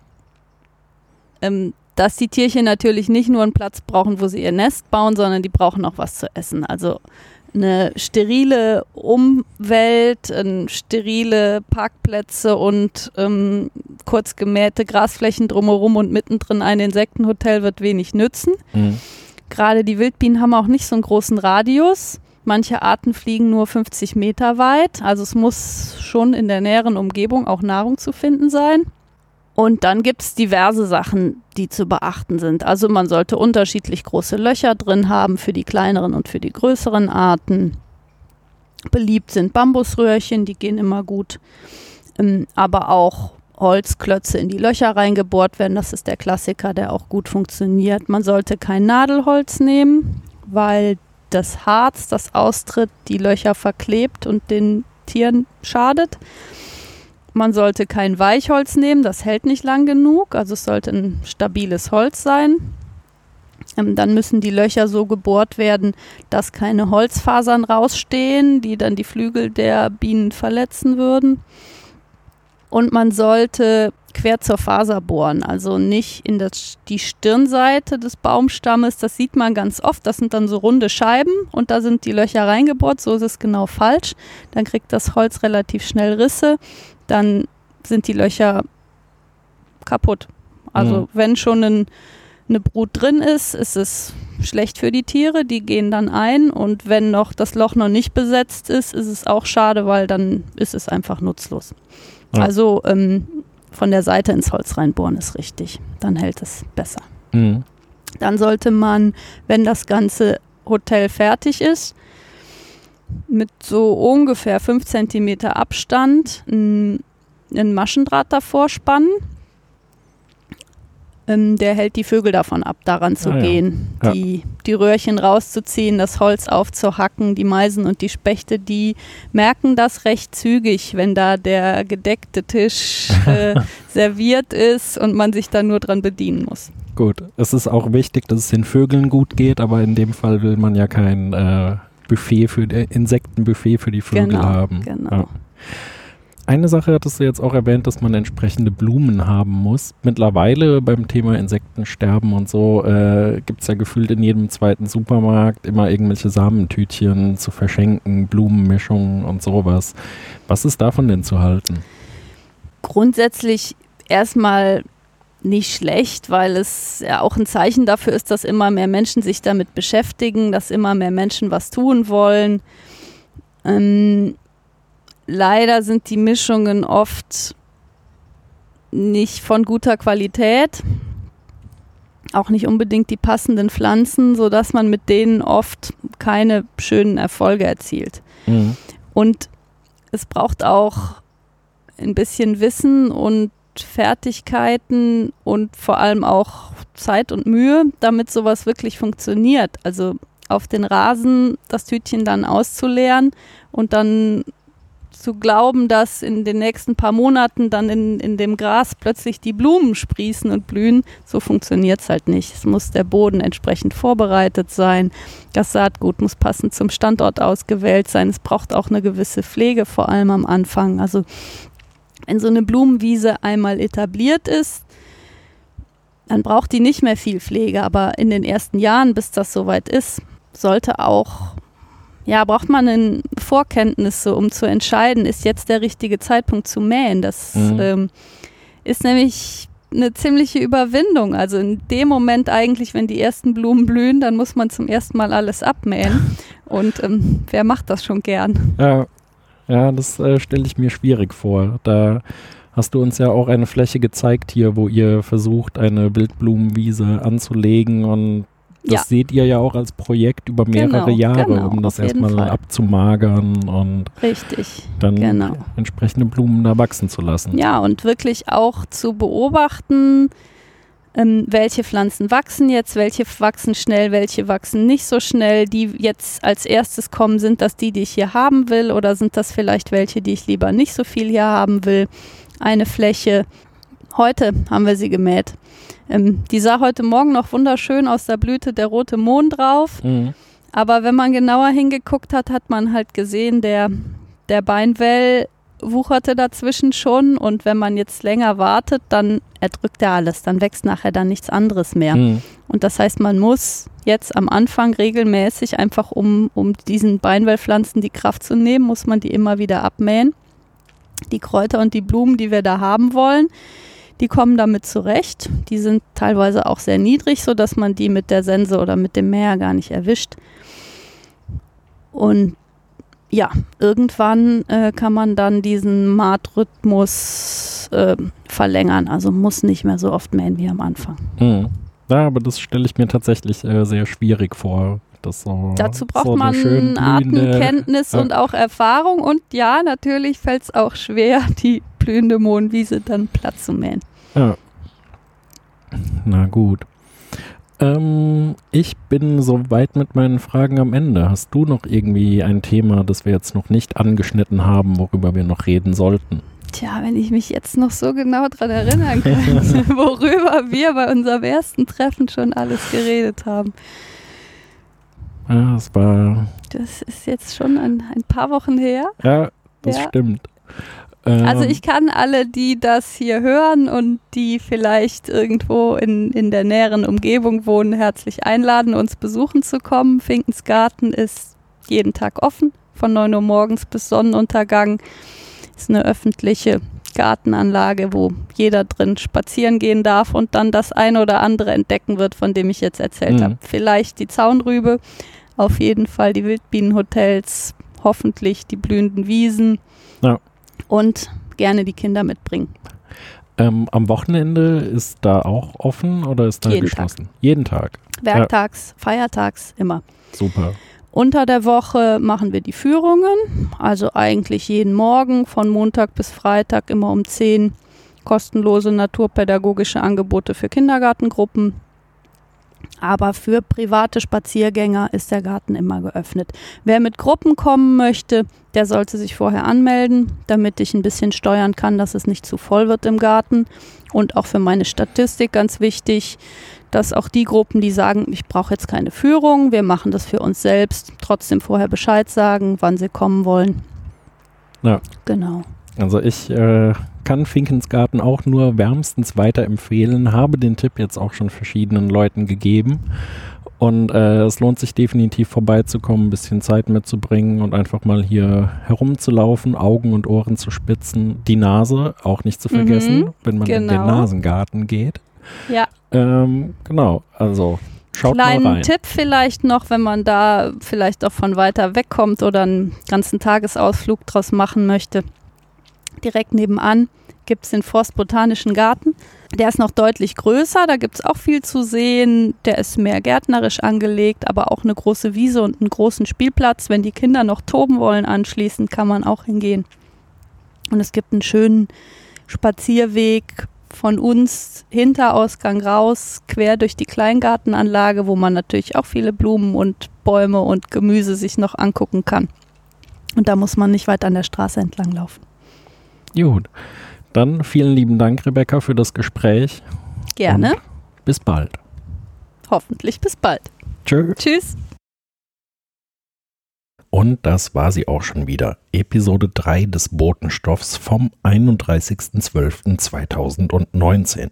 Speaker 2: ähm, dass die Tierchen natürlich nicht nur einen Platz brauchen, wo sie ihr Nest bauen, sondern die brauchen auch was zu essen. Also eine sterile Umwelt, äh, sterile Parkplätze und ähm, kurz gemähte Grasflächen drumherum und mittendrin ein Insektenhotel wird wenig nützen. Mhm. Gerade die Wildbienen haben auch nicht so einen großen Radius. Manche Arten fliegen nur 50 Meter weit. Also es muss schon in der näheren Umgebung auch Nahrung zu finden sein. Und dann gibt es diverse Sachen, die zu beachten sind. Also man sollte unterschiedlich große Löcher drin haben für die kleineren und für die größeren Arten. Beliebt sind Bambusröhrchen, die gehen immer gut. Ähm, aber auch Holzklötze in die Löcher reingebohrt werden. Das ist der Klassiker, der auch gut funktioniert. Man sollte kein Nadelholz nehmen, weil das Harz, das austritt, die Löcher verklebt und den Tieren schadet. Man sollte kein Weichholz nehmen, das hält nicht lang genug. Also es sollte ein stabiles Holz sein. Ähm, dann müssen die Löcher so gebohrt werden, dass keine Holzfasern rausstehen, die dann die Flügel der Bienen verletzen würden. Und man sollte quer zur Faser bohren, also nicht in das, die Stirnseite des Baumstammes. Das sieht man ganz oft. Das sind dann so runde Scheiben und da sind die Löcher reingebohrt. So ist es genau falsch. Dann kriegt das Holz relativ schnell Risse. Dann sind die Löcher kaputt. Also mhm. wenn schon ein, eine Brut drin ist, ist es schlecht für die Tiere. Die gehen dann ein und wenn noch das Loch noch nicht besetzt ist, ist es auch schade, weil dann ist es einfach nutzlos. Ja. Also ähm, von der Seite ins Holz reinbohren ist richtig. Dann hält es besser. Mhm. Dann sollte man, wenn das ganze Hotel fertig ist, mit so ungefähr 5 cm Abstand einen Maschendraht davor spannen ähm, der hält die Vögel davon ab, daran zu ah, gehen, ja. Ja. Die, die Röhrchen rauszuziehen, das Holz aufzuhacken. Die Meisen und die Spechte, die merken das recht zügig, wenn da der gedeckte Tisch äh, serviert ist und man sich da nur dran bedienen muss.
Speaker 1: Gut, es ist auch wichtig, dass es den Vögeln gut geht, aber in dem Fall will man ja kein äh, Buffet für äh, Insektenbuffet für die Vögel
Speaker 2: genau,
Speaker 1: haben.
Speaker 2: Genau. Ja.
Speaker 1: Eine Sache hattest du jetzt auch erwähnt, dass man entsprechende Blumen haben muss. Mittlerweile beim Thema Insektensterben und so äh, gibt es ja gefühlt in jedem zweiten Supermarkt immer irgendwelche Samentütchen zu verschenken, Blumenmischungen und sowas. Was ist davon denn zu halten?
Speaker 2: Grundsätzlich erstmal nicht schlecht, weil es ja auch ein Zeichen dafür ist, dass immer mehr Menschen sich damit beschäftigen, dass immer mehr Menschen was tun wollen. Ähm, leider sind die Mischungen oft nicht von guter Qualität, auch nicht unbedingt die passenden Pflanzen, sodass man mit denen oft keine schönen Erfolge erzielt. Mhm. Und es braucht auch ein bisschen Wissen und Fertigkeiten und vor allem auch Zeit und Mühe, damit sowas wirklich funktioniert. Also auf den Rasen das Tütchen dann auszuleeren und dann zu glauben, dass in den nächsten paar Monaten dann in, in dem Gras plötzlich die Blumen sprießen und blühen, so funktioniert es halt nicht. Es muss der Boden entsprechend vorbereitet sein. Das Saatgut muss passend zum Standort ausgewählt sein. Es braucht auch eine gewisse Pflege, vor allem am Anfang. Also wenn so eine Blumenwiese einmal etabliert ist, dann braucht die nicht mehr viel Pflege. Aber in den ersten Jahren, bis das soweit ist, sollte auch ja, braucht man eine Vorkenntnisse, um zu entscheiden, ist jetzt der richtige Zeitpunkt zu mähen. Das mhm. ähm, ist nämlich eine ziemliche Überwindung. Also in dem Moment eigentlich, wenn die ersten Blumen blühen, dann muss man zum ersten Mal alles abmähen. Und ähm, wer macht das schon gern?
Speaker 1: Ja, ja das äh, stelle ich mir schwierig vor. Da hast du uns ja auch eine Fläche gezeigt hier, wo ihr versucht, eine Wildblumenwiese anzulegen und das ja. seht ihr ja auch als Projekt über mehrere genau, Jahre, genau, um das erstmal abzumagern und
Speaker 2: Richtig,
Speaker 1: dann genau. entsprechende Blumen da wachsen zu lassen.
Speaker 2: Ja, und wirklich auch zu beobachten, ähm, welche Pflanzen wachsen jetzt, welche wachsen schnell, welche wachsen nicht so schnell. Die jetzt als erstes kommen, sind das die, die ich hier haben will oder sind das vielleicht welche, die ich lieber nicht so viel hier haben will? Eine Fläche. Heute haben wir sie gemäht. Ähm, die sah heute Morgen noch wunderschön aus der Blüte der rote Mond drauf. Mhm. Aber wenn man genauer hingeguckt hat, hat man halt gesehen, der, der Beinwell wucherte dazwischen schon und wenn man jetzt länger wartet, dann erdrückt er alles, dann wächst nachher dann nichts anderes mehr. Mhm. Und das heißt, man muss jetzt am Anfang regelmäßig einfach, um, um diesen Beinwellpflanzen die Kraft zu nehmen, muss man die immer wieder abmähen. Die Kräuter und die Blumen, die wir da haben wollen, die kommen damit zurecht. Die sind teilweise auch sehr niedrig, sodass man die mit der Sense oder mit dem Meer gar nicht erwischt. Und ja, irgendwann äh, kann man dann diesen Martrhythmus äh, verlängern. Also muss nicht mehr so oft mähen wie am Anfang.
Speaker 1: Mhm. Ja, aber das stelle ich mir tatsächlich äh, sehr schwierig vor. So,
Speaker 2: Dazu braucht so man Artenkenntnis und auch Erfahrung. Und ja, natürlich fällt es auch schwer, die blühende Mohnwiese dann platt zu mähen.
Speaker 1: Ja. Na gut. Ähm, ich bin soweit mit meinen Fragen am Ende. Hast du noch irgendwie ein Thema, das wir jetzt noch nicht angeschnitten haben, worüber wir noch reden sollten?
Speaker 2: Tja, wenn ich mich jetzt noch so genau daran erinnern könnte, worüber wir bei unserem ersten Treffen schon alles geredet haben.
Speaker 1: Ja, es war.
Speaker 2: Das ist jetzt schon ein, ein paar Wochen her.
Speaker 1: Ja, das ja. stimmt.
Speaker 2: Ähm, also ich kann alle, die das hier hören und die vielleicht irgendwo in, in der näheren Umgebung wohnen, herzlich einladen, uns besuchen zu kommen. Finkensgarten ist jeden Tag offen, von 9 Uhr morgens bis Sonnenuntergang. Ist eine öffentliche Gartenanlage, wo jeder drin spazieren gehen darf und dann das eine oder andere entdecken wird, von dem ich jetzt erzählt mhm. habe. Vielleicht die Zaunrübe, auf jeden Fall die Wildbienenhotels, hoffentlich die blühenden Wiesen ja. Und gerne die Kinder mitbringen.
Speaker 1: Ähm, am Wochenende ist da auch offen oder ist da Jeden geschlossen? Tag. Jeden Tag.
Speaker 2: Werktags, ja. feiertags, immer.
Speaker 1: Super.
Speaker 2: Unter der Woche machen wir die Führungen, also eigentlich jeden Morgen von Montag bis Freitag immer um 10 kostenlose naturpädagogische Angebote für Kindergartengruppen. Aber für private Spaziergänger ist der Garten immer geöffnet. Wer mit Gruppen kommen möchte, der sollte sich vorher anmelden, damit ich ein bisschen steuern kann, dass es nicht zu voll wird im Garten. Und auch für meine Statistik ganz wichtig, dass auch die Gruppen, die sagen, ich brauche jetzt keine Führung, wir machen das für uns selbst, trotzdem vorher Bescheid sagen, wann sie kommen wollen.
Speaker 1: Ja.
Speaker 2: Genau.
Speaker 1: Also ich äh, kann Finkensgarten auch nur wärmstens weiterempfehlen, habe den Tipp jetzt auch schon verschiedenen Leuten gegeben. Und äh, es lohnt sich definitiv vorbeizukommen, ein bisschen Zeit mitzubringen und einfach mal hier herumzulaufen, Augen und Ohren zu spitzen, die Nase auch nicht zu vergessen, mhm, wenn man genau. in den genau. Nasengarten geht.
Speaker 2: Ja.
Speaker 1: Ähm, genau, also schaut
Speaker 2: Kleinen
Speaker 1: mal rein.
Speaker 2: Tipp vielleicht noch, wenn man da vielleicht auch von weiter weg kommt oder einen ganzen Tagesausflug draus machen möchte. Direkt nebenan gibt es den Forstbotanischen Garten. Der ist noch deutlich größer, da gibt es auch viel zu sehen. Der ist mehr gärtnerisch angelegt, aber auch eine große Wiese und einen großen Spielplatz. Wenn die Kinder noch toben wollen anschließend, kann man auch hingehen. Und es gibt einen schönen Spazierweg von uns Hinterausgang raus, quer durch die Kleingartenanlage, wo man natürlich auch viele Blumen und Bäume und Gemüse sich noch angucken kann. Und da muss man nicht weit an der Straße entlang laufen.
Speaker 1: Gut. Dann vielen lieben Dank, Rebecca, für das Gespräch.
Speaker 2: Gerne.
Speaker 1: Und bis bald.
Speaker 2: Hoffentlich bis bald.
Speaker 1: Tschö.
Speaker 2: Tschüss.
Speaker 1: Und das war sie auch schon wieder. Episode 3 des Botenstoffs vom 31.12.2019.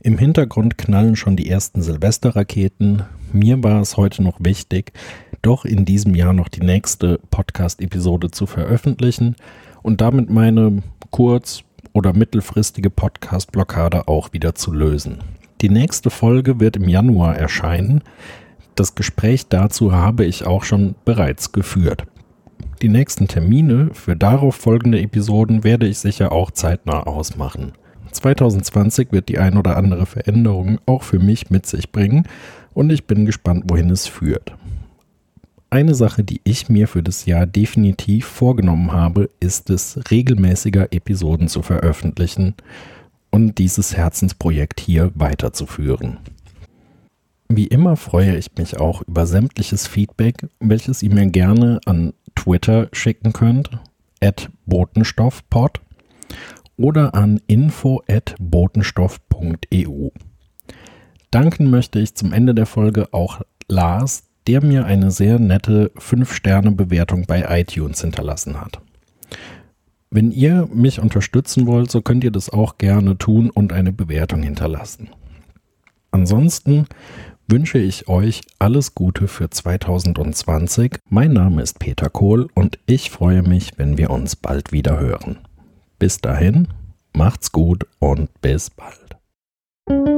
Speaker 1: Im Hintergrund knallen schon die ersten Silvesterraketen. Mir war es heute noch wichtig, doch in diesem Jahr noch die nächste Podcast-Episode zu veröffentlichen und damit meine kurz- oder mittelfristige Podcast-Blockade auch wieder zu lösen. Die nächste Folge wird im Januar erscheinen. Das Gespräch dazu habe ich auch schon bereits geführt. Die nächsten Termine für darauf folgende Episoden werde ich sicher auch zeitnah ausmachen. 2020 wird die ein oder andere Veränderung auch für mich mit sich bringen und ich bin gespannt, wohin es führt. Eine Sache, die ich mir für das Jahr definitiv vorgenommen habe, ist es, regelmäßiger Episoden zu veröffentlichen und dieses Herzensprojekt hier weiterzuführen. Wie immer freue ich mich auch über sämtliches Feedback, welches ihr mir gerne an Twitter schicken könnt, at botenstoffpod oder an info at botenstoff.eu. Danken möchte ich zum Ende der Folge auch Lars, der mir eine sehr nette 5-Sterne-Bewertung bei iTunes hinterlassen hat. Wenn ihr mich unterstützen wollt, so könnt ihr das auch gerne tun und eine Bewertung hinterlassen. Ansonsten wünsche ich euch alles Gute für 2020. Mein Name ist Peter Kohl und ich freue mich, wenn wir uns bald wieder hören. Bis dahin, macht's gut und bis bald.